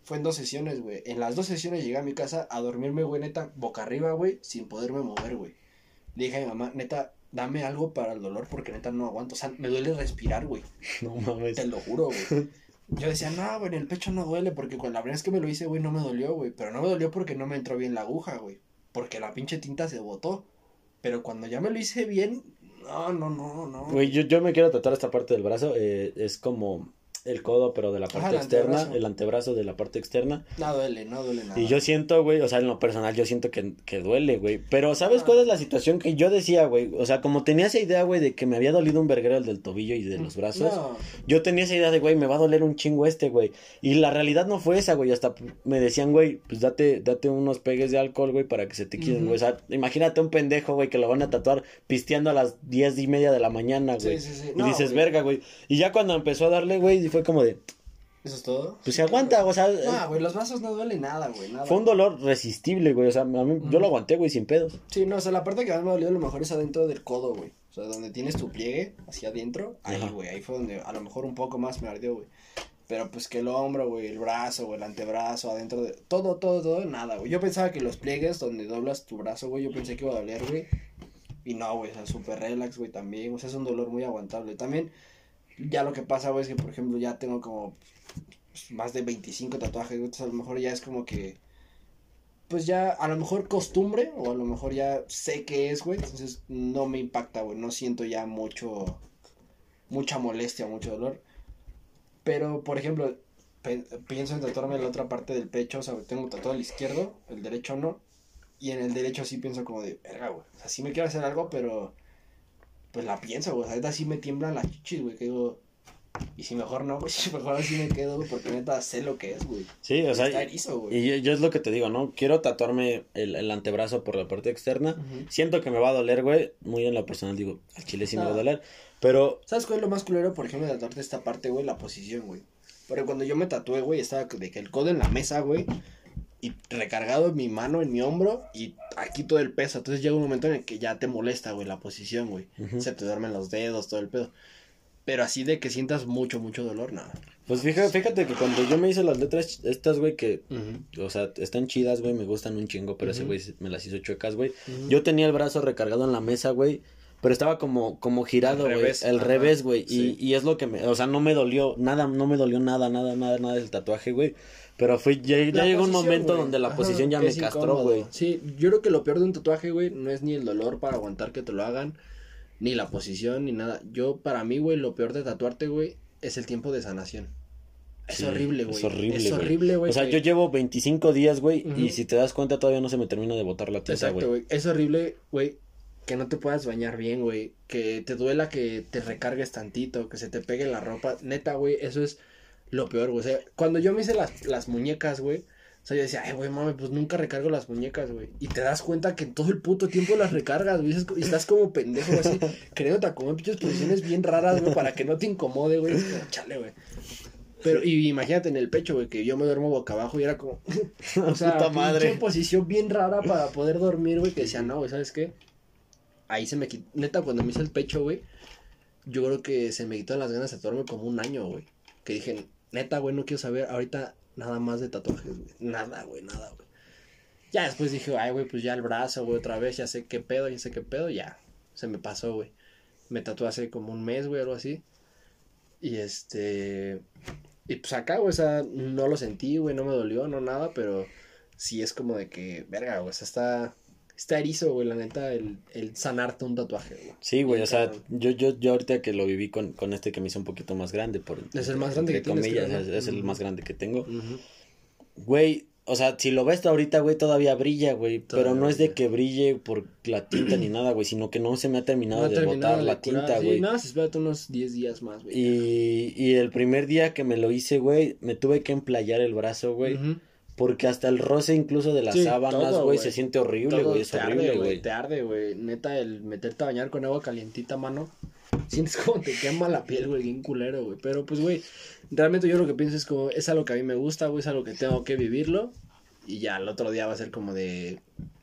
Fue en dos sesiones, güey. En las dos sesiones llegué a mi casa a dormirme, güey, neta, boca arriba, güey, sin poderme mover, güey. Le dije a mi mamá, neta, dame algo para el dolor porque neta no aguanto. O sea, me duele respirar, güey. no mames. Te lo juro, güey. Yo decía, no, güey, en el pecho no duele, porque con la primera vez que me lo hice, güey, no me dolió, güey. Pero no me dolió porque no me entró bien la aguja, güey. Porque la pinche tinta se botó. Pero cuando ya me lo hice bien, no, no, no, no. Güey, yo, yo me quiero tatuar esta parte del brazo. eh, es como el codo, pero de la Ajá, parte el externa. antebrazo. El antebrazo de la parte externa. No duele, no duele nada. Y yo siento, güey, o sea, en lo personal, yo siento que, que duele, güey. Pero, ¿sabes Ah. cuál es la situación que yo decía, güey? O sea, como tenía esa idea, güey, de que me había dolido un verguero el del tobillo y de los brazos. No, Yo tenía esa idea de, güey, me va a doler un chingo este, güey. Y la realidad no fue esa, güey. Hasta me decían, güey, pues date, date unos pegues de alcohol, güey, para que se te quiten, güey. O sea, imagínate un pendejo, güey, que lo van a tatuar pisteando a las diez y media de la mañana, güey. Sí, sí, sí. Y dices, verga, güey. Y ya cuando empezó a darle, güey, fue como de, ¿Eso es todo? Pues se aguanta, o sea, No, güey, los brazos no duele nada, güey, nada. fue un dolor resistible, güey. O sea, a mí, yo lo aguanté, güey, sin pedos. Sí, no, o sea, la parte que más me dolió a lo mejor es adentro del codo, güey. O sea, donde tienes tu pliegue hacia adentro, ahí, Ajá. güey, ahí fue donde a lo mejor un poco más me ardió, güey. Pero pues que el hombro, güey, el brazo, güey, el antebrazo, adentro de... Todo, todo, todo, nada, güey. Yo pensaba que los pliegues donde doblas tu brazo, güey, yo pensé que iba a doler, güey. Y no, güey, o sea, súper relax, güey, también. O sea, es un dolor muy aguantable. También, ya lo que pasa, güey, es que, por ejemplo, ya tengo como pues, más de 25 tatuajes. Entonces, a lo mejor ya es como que... Pues ya, a lo mejor costumbre, o a lo mejor ya sé qué es, güey. Entonces, no me impacta, güey. No siento ya mucho... Mucha molestia, mucho dolor. Pero, por ejemplo, pienso en tatuarme la otra parte del pecho, o sea, tengo tatuado el izquierdo, el derecho no, y en el derecho sí pienso como de, verga, güey, o sea, sí me quiero hacer algo, pero, pues la pienso, güey, neta sí me tiemblan las chichis, güey, que digo, y si mejor no, güey, si mejor así me quedo, güey, porque neta sé lo que es, güey. Sí, o sea, Está erizo, güey. y yo, yo es lo que te digo, ¿no? Quiero tatuarme el, el antebrazo por la parte externa. Siento que me va a doler, güey. Muy en lo personal digo, al chile sí me va a doler. Pero, ¿Sabes cuál es lo más culero, por ejemplo, de tatuarte esta parte, güey? La posición, güey. Porque cuando yo me tatué, güey, estaba de que el codo en la mesa, güey, y recargado en mi mano, en mi hombro, y aquí todo el peso. Entonces llega un momento en el que ya te molesta, güey, la posición, güey. Ujú. Se te duermen los dedos, todo el pedo. Pero así de que sientas mucho, mucho dolor, nada. pues fíjate, fíjate que cuando yo me hice las letras estas, güey, que, Ujú. o sea, están chidas, güey, me gustan un chingo, pero ese Ujú. güey me las hizo chuecas, güey. Yo tenía el brazo recargado en la mesa, güey. Pero estaba como, como girado, güey. revés, El revés, güey. sí. Y, y es lo que me, o sea, no me dolió nada, no me dolió nada, nada, nada, nada del tatuaje, güey. Pero fue, ya, llegó un momento güey. donde la Ajá, posición ya me castró, güey. Sí, yo creo que lo peor de un tatuaje, güey, no es ni el dolor para aguantar que te lo hagan, ni la posición, ni nada. Yo, para mí, güey, lo peor de tatuarte, güey, es el tiempo de sanación. Es Sí, horrible, güey. Es horrible, Es horrible, güey. O sea, yo llevo 25 días, güey, y si te das cuenta todavía no se me termina de botar la tinta, Exacto, güey. güey. Es horrible, güey, que no te puedas bañar bien, güey. Que te duela que te recargues tantito, que se te pegue la ropa. Neta, güey, eso es lo peor, güey. O sea, cuando yo me hice las, las muñecas, güey. O sea, yo decía, ay, güey, mami, pues nunca recargo las muñecas, güey. Y te das cuenta que en todo el puto tiempo las recargas, güey. Y estás como pendejo, güey, así, queriéndote acomodar pinches posiciones bien raras, güey, para que no te incomode, güey. Chale, güey. Pero, y imagínate en el pecho, güey, que yo me duermo boca abajo y era como, o sea, Puta madre. pinche posición bien rara para poder dormir, güey, que decía, no, güey, ¿sabes qué? Ahí se me quitó, neta, cuando me hice el pecho, güey, yo creo que se me quitaron las ganas de tatuarme como un año, güey. Que dije, neta, güey, no quiero saber ahorita nada más de tatuajes, güey. Nada, güey, nada, güey. Ya después dije, ay, güey, pues ya el brazo, güey, otra vez, ya sé qué pedo, ya sé qué pedo, ya. Se me pasó, güey. Me tatué hace como un mes, güey, algo así. Y este. Y pues acá, güey, o sea, no lo sentí, güey, no me dolió, no nada, pero sí es como de que, verga, güey, está. Está erizo, güey, la neta, el, el sanarte un tatuaje, güey. Sí, güey, o sea, yo, yo, yo ahorita que lo viví con, con este que me hizo un poquito más grande, por Es el más grande que tienes, comillas, creo, es, ¿no? es el más grande que tengo. Ujú. Güey, o sea, si lo ves ahorita, güey, todavía brilla, güey, pero no es de que brille por la tinta ni nada, güey, sino que no se me ha terminado No de terminado botar de la curar, tinta, sí, güey. nada, se espérate unos 10 días más, güey. Y, y el primer día que me lo hice, güey, me tuve que emplayar el brazo, güey. Ujú. Porque hasta el roce incluso de las Sí, sábanas, güey, se siente horrible, güey. Es horrible, güey. Te arde, güey. Neta, el meterte a bañar con agua calientita, mano. Sientes como te quema la piel, güey, bien culero, güey. Pero pues, güey, realmente yo lo que pienso es como, es algo que a mí me gusta, güey, es algo que tengo que vivirlo. Y ya el otro día va a ser como de.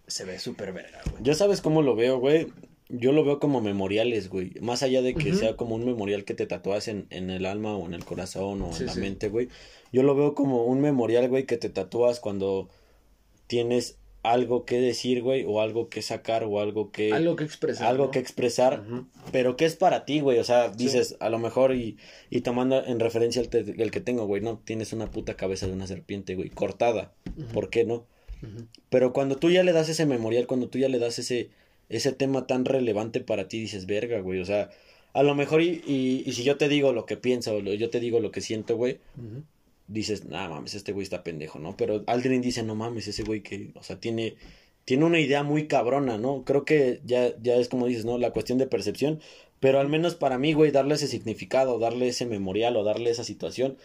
Se ve súper verga, güey. Yo sabes cómo lo veo, güey. Yo lo veo como memoriales, güey. Más allá de que sea como un memorial que te tatúas en, en el alma o en el corazón o Sí, en la sí. mente, güey. Yo lo veo como un memorial, güey, que te tatúas cuando tienes algo que decir, güey, o algo que sacar o algo que... Algo que expresar. algo ¿no? que expresar, pero que es para ti, güey. O sea, Sí. dices, a lo mejor y, y tomando en referencia el, te- el que tengo, güey, no, tienes una puta cabeza de una serpiente, güey, cortada. ¿Por qué no? Pero cuando tú ya le das ese memorial, cuando tú ya le das ese, ese tema tan relevante para ti, dices, verga, güey. O sea, a lo mejor y, y, y si yo te digo lo que pienso, o yo te digo lo que siento, güey, dices, nah, mames, este güey está pendejo, ¿no? Pero alguien dice, no mames, ese güey que, o sea, tiene, tiene una idea muy cabrona, ¿no? Creo que ya, ya es como dices, ¿no? La cuestión de percepción, pero al menos para mí, güey, darle ese significado, darle ese memorial o darle esa situación,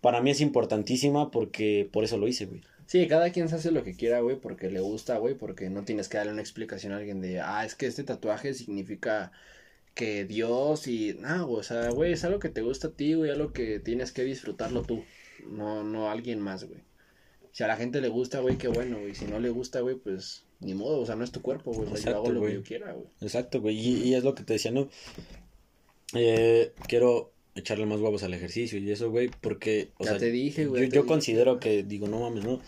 para mí es importantísima porque por eso lo hice, güey. Sí, cada quien se hace lo que quiera, güey, porque le gusta, güey, porque no tienes que darle una explicación a alguien de, ah, es que este tatuaje significa que Dios y nada, güey, o sea, güey, es algo que te gusta a ti, güey, algo que tienes que disfrutarlo tú, no, no alguien más, güey. Si a la gente le gusta, güey, qué bueno, güey. Si no le gusta, güey, pues ni modo, o sea, no es tu cuerpo, güey. O sea, yo hago lo güey. que yo quiera, güey. Exacto, güey. Y, y es lo que te decía, ¿no? Eh, quiero echarle más huevos al ejercicio y eso, güey, porque, o ya sea, te dije, yo, güey. te yo dije. considero que, digo, no mames, ¿no?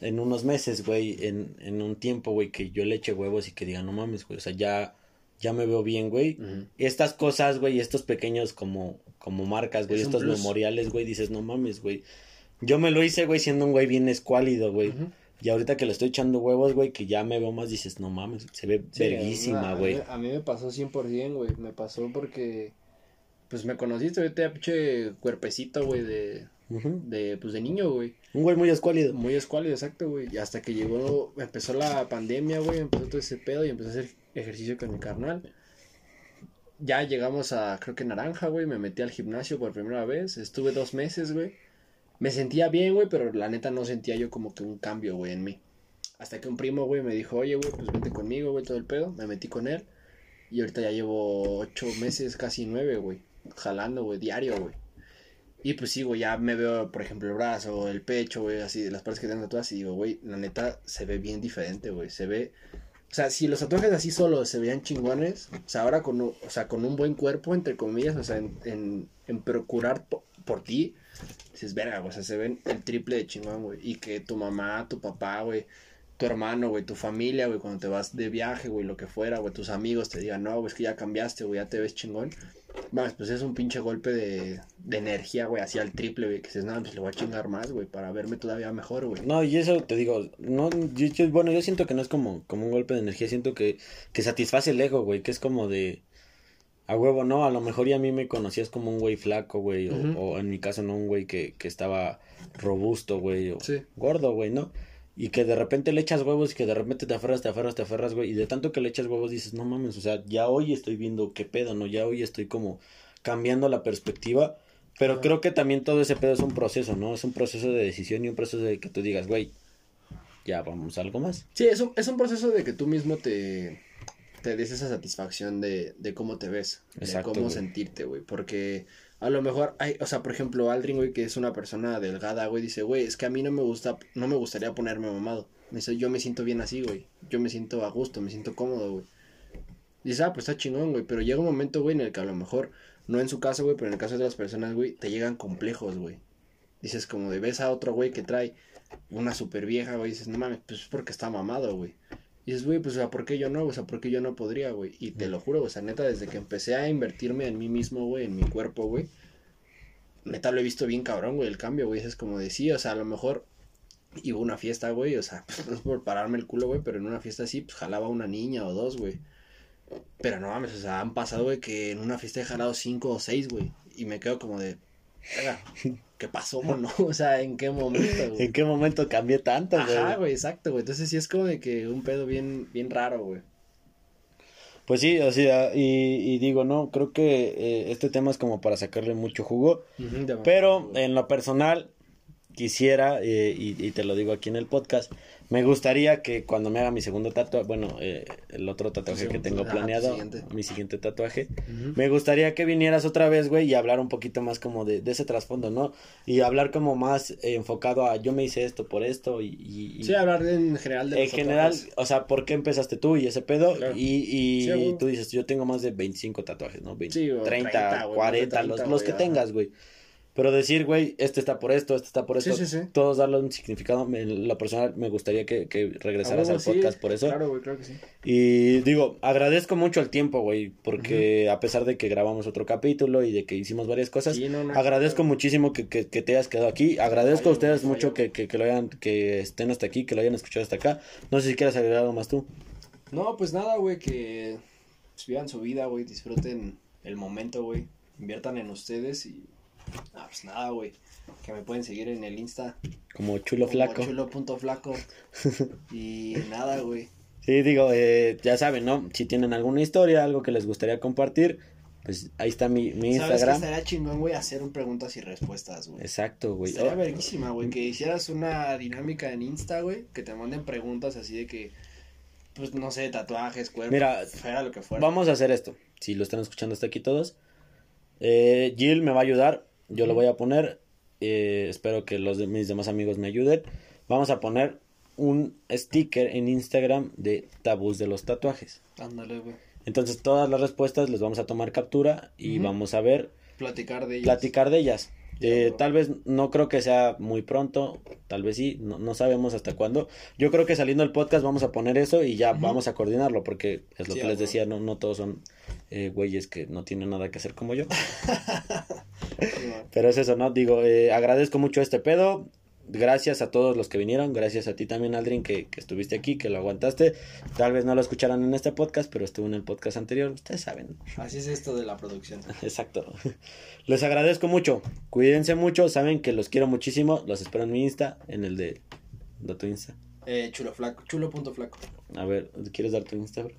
En unos meses, güey, en, en un tiempo, güey, que yo le eche huevos y que diga, no mames, güey, o sea, ya, ya me veo bien, güey. Ujú. Estas cosas, güey, estos pequeños como, como marcas, güey, Es estos memoriales, güey, dices, no mames, güey. Yo me lo hice, güey, siendo un güey bien escuálido, güey. Y ahorita que le estoy echando huevos, güey, que ya me veo más, dices, no mames, se ve Sí, verguísima, a güey. A mí me pasó 100%, güey. Me pasó porque, pues me conociste, ahorita pinche cuerpecito, güey, de, de, pues de niño, güey. Un güey muy escuálido. Muy escuálido, exacto, güey. Y hasta que llegó, empezó la pandemia, güey, empezó todo ese pedo y empecé a hacer ejercicio con mi carnal. Ya llegamos a, creo que Naranja, güey, me metí al gimnasio por primera vez. Estuve dos meses, güey. Me sentía bien, güey, pero la neta no sentía yo como que un cambio, güey, en mí. Hasta que un primo, güey, me dijo, oye, güey, pues vente conmigo, güey, todo el pedo. Me metí con él. Y ahorita ya llevo ocho meses, casi nueve, güey. Jalando, güey, diario, güey. Y pues sí, güey, ya me veo, por ejemplo, el brazo, el pecho, güey, así, de las partes que tengo tatuadas. Y digo, güey, la neta se ve bien diferente, güey. Se ve. O sea, si los tatuajes así solos se veían chingones, o sea, ahora con, o sea, con un buen cuerpo, entre comillas, o sea, en, en, en procurar po- por ti, dices, verga, güey, o sea, se ven el triple de chingón, güey. Y que tu mamá, tu papá, güey, tu hermano, güey, tu familia, güey, cuando te vas de viaje, güey, lo que fuera, güey, tus amigos te digan, no, güey, es que ya cambiaste, güey, ya te ves chingón. Vamos, pues es un pinche golpe de, de energía, güey, así al triple, güey, que dices, no, pues le voy a chingar más, güey, para verme todavía mejor, güey. No, y eso te digo, no, yo, yo- bueno, yo siento que no es como, como un golpe de energía, siento que, que satisface el ego, güey, que es como de, a huevo, no, a lo mejor y a mí me conocías como un güey flaco, güey, o, o en mi caso no un güey que, que estaba robusto, güey, o Sí. gordo, güey, ¿no? Y que de repente le echas huevos y que de repente te aferras, te aferras, te aferras, güey, y de tanto que le echas huevos dices, no mames, o sea, ya hoy estoy viendo qué pedo, ¿no? Ya hoy estoy como cambiando la perspectiva. Pero creo que también todo ese pedo es un proceso, ¿no? Es un proceso de decisión y un proceso de que tú digas, güey, ya vamos a algo más. Sí, es un, es un proceso de que tú mismo te, te des esa satisfacción de, de cómo te ves, Exacto, de cómo sentirte, güey, porque a lo mejor hay, o sea, por ejemplo, Aldrin, güey, que es una persona delgada, güey, dice, güey, es que a mí no me gusta, no me gustaría ponerme mamado, me dice, yo me siento bien así, güey, yo me siento a gusto, me siento cómodo, güey. Dices, ah, pues está chingón, güey, pero llega un momento, güey, en el que a lo mejor, no en su caso, güey, pero en el caso de otras personas, güey, te llegan complejos, güey. Dices, como de ves a otro güey que trae una super vieja, güey, dices, no mames, pues es porque está mamado, güey. Y dices, güey, pues, o sea, ¿por qué yo no? O sea, ¿por qué yo no podría, güey? Y te lo juro, o sea, neta, desde que empecé a invertirme en mí mismo, güey, en mi cuerpo, güey, neta lo he visto bien cabrón, güey, el cambio, güey. Es como de sí, o sea, a lo mejor iba a una fiesta, güey, o sea, no es por pararme el culo, güey, pero en una fiesta así, pues jalaba una niña o dos, güey. Pero no mames, o sea, han pasado, güey, que en una fiesta he jalado cinco o seis, güey. Y me quedo como de, "Verga, ¿qué pasó, no? O sea, ¿en qué momento, güey? ¿En qué momento cambié tanto, güey? Ajá, güey, exacto, güey. Entonces sí es como de que un pedo bien, bien raro, güey. Pues sí, o sea, y, y digo, no, creo que eh, este tema es como para sacarle mucho jugo. Pero en lo personal, quisiera, eh, y, y te lo digo aquí en el podcast, me gustaría que cuando me haga mi segundo tatuaje, bueno, eh, el otro tatuaje Tu que tengo ah, tu planeado, siguiente. mi siguiente tatuaje, me gustaría que vinieras otra vez, güey, y hablar un poquito más como de, de ese trasfondo, ¿no? Y hablar como más eh, enfocado a yo me hice esto por esto y... y- Sí, hablar en general de en los general, tatuajes. o sea, ¿por qué empezaste tú y ese pedo? Claro. Y, y Sí, tú dices, yo tengo más de 25 tatuajes, ¿no? 20, Sí, o 30, 30, güey, 40, más de los, 30, los que tengas, güey. Pero decir, güey, este está por esto, este está por Sí, esto, sí, sí. todos darle un significado. En lo personal, me gustaría que, que regresaras A huevo, al sí, podcast por eso. Claro, güey, claro que sí. Y digo, agradezco mucho el tiempo, güey, porque a pesar de que grabamos otro capítulo y de que hicimos varias cosas, Sí, no, no, agradezco muchísimo que, que, que te hayas quedado aquí. Agradezco a ustedes no, mucho que, que lo hayan, que estén hasta aquí, que lo hayan escuchado hasta acá. No sé si quieres agregar algo más tú. No, pues nada, güey, que pues, vivan su vida, güey, disfruten el momento, güey, inviertan en ustedes y, ah, pues nada, güey, que me pueden seguir en el Insta, Como chulo como flaco. chulo.flaco y nada, güey. Sí, digo, eh, ya saben, ¿no? Si tienen alguna historia, algo que les gustaría compartir, pues ahí está mi, mi ¿Sabes qué Instagram. estaría chingón, güey, hacer un preguntas y respuestas, güey? Exacto, güey. Estaría Oh, verguísima, güey, que hicieras una dinámica en Insta, güey, que te manden preguntas así de que, pues, no sé, tatuajes, cuerpo, Mira, fuera lo que fuera. Vamos a hacer esto. si lo están escuchando hasta aquí todos. Eh, Jill me va a ayudar, yo lo voy a poner, eh, espero que los de mis demás amigos me ayuden. Vamos a poner un sticker en Instagram de tabús de los tatuajes. Ándale, güey. Entonces todas las respuestas les vamos a tomar captura y vamos a ver, Platicar de ellos. platicar de ellas. Eh, tal vez no creo que sea muy pronto, tal vez sí, no, no sabemos hasta cuándo. Yo creo que saliendo el podcast vamos a poner eso y ya vamos a coordinarlo porque es lo Sí, que les decía, no, no todos son eh, güeyes que no tienen nada que hacer como yo. Pero es eso, ¿no? Digo, eh, agradezco mucho este pedo. Gracias a todos los que vinieron. Gracias a ti también, Aldrin, que, que estuviste aquí, que lo aguantaste. Tal vez no lo escucharan en este podcast, pero estuvo en el podcast anterior. Ustedes saben. Así es esto de la producción. Exacto. Les agradezco mucho. Cuídense mucho. Saben que los quiero muchísimo. Los espero en mi Insta, en el de, de tu Insta. Eh, chulo flaco, chulo punto flaco. A ver, ¿quieres dar tu Insta, bro?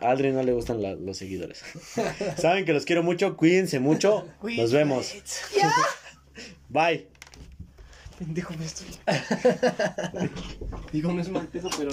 A Aldrin no le gustan la- los seguidores. Saben que los quiero mucho. Cuídense mucho. Nos vemos. Bye. Pendejo me estoy. Digo, no es mal pedo, pero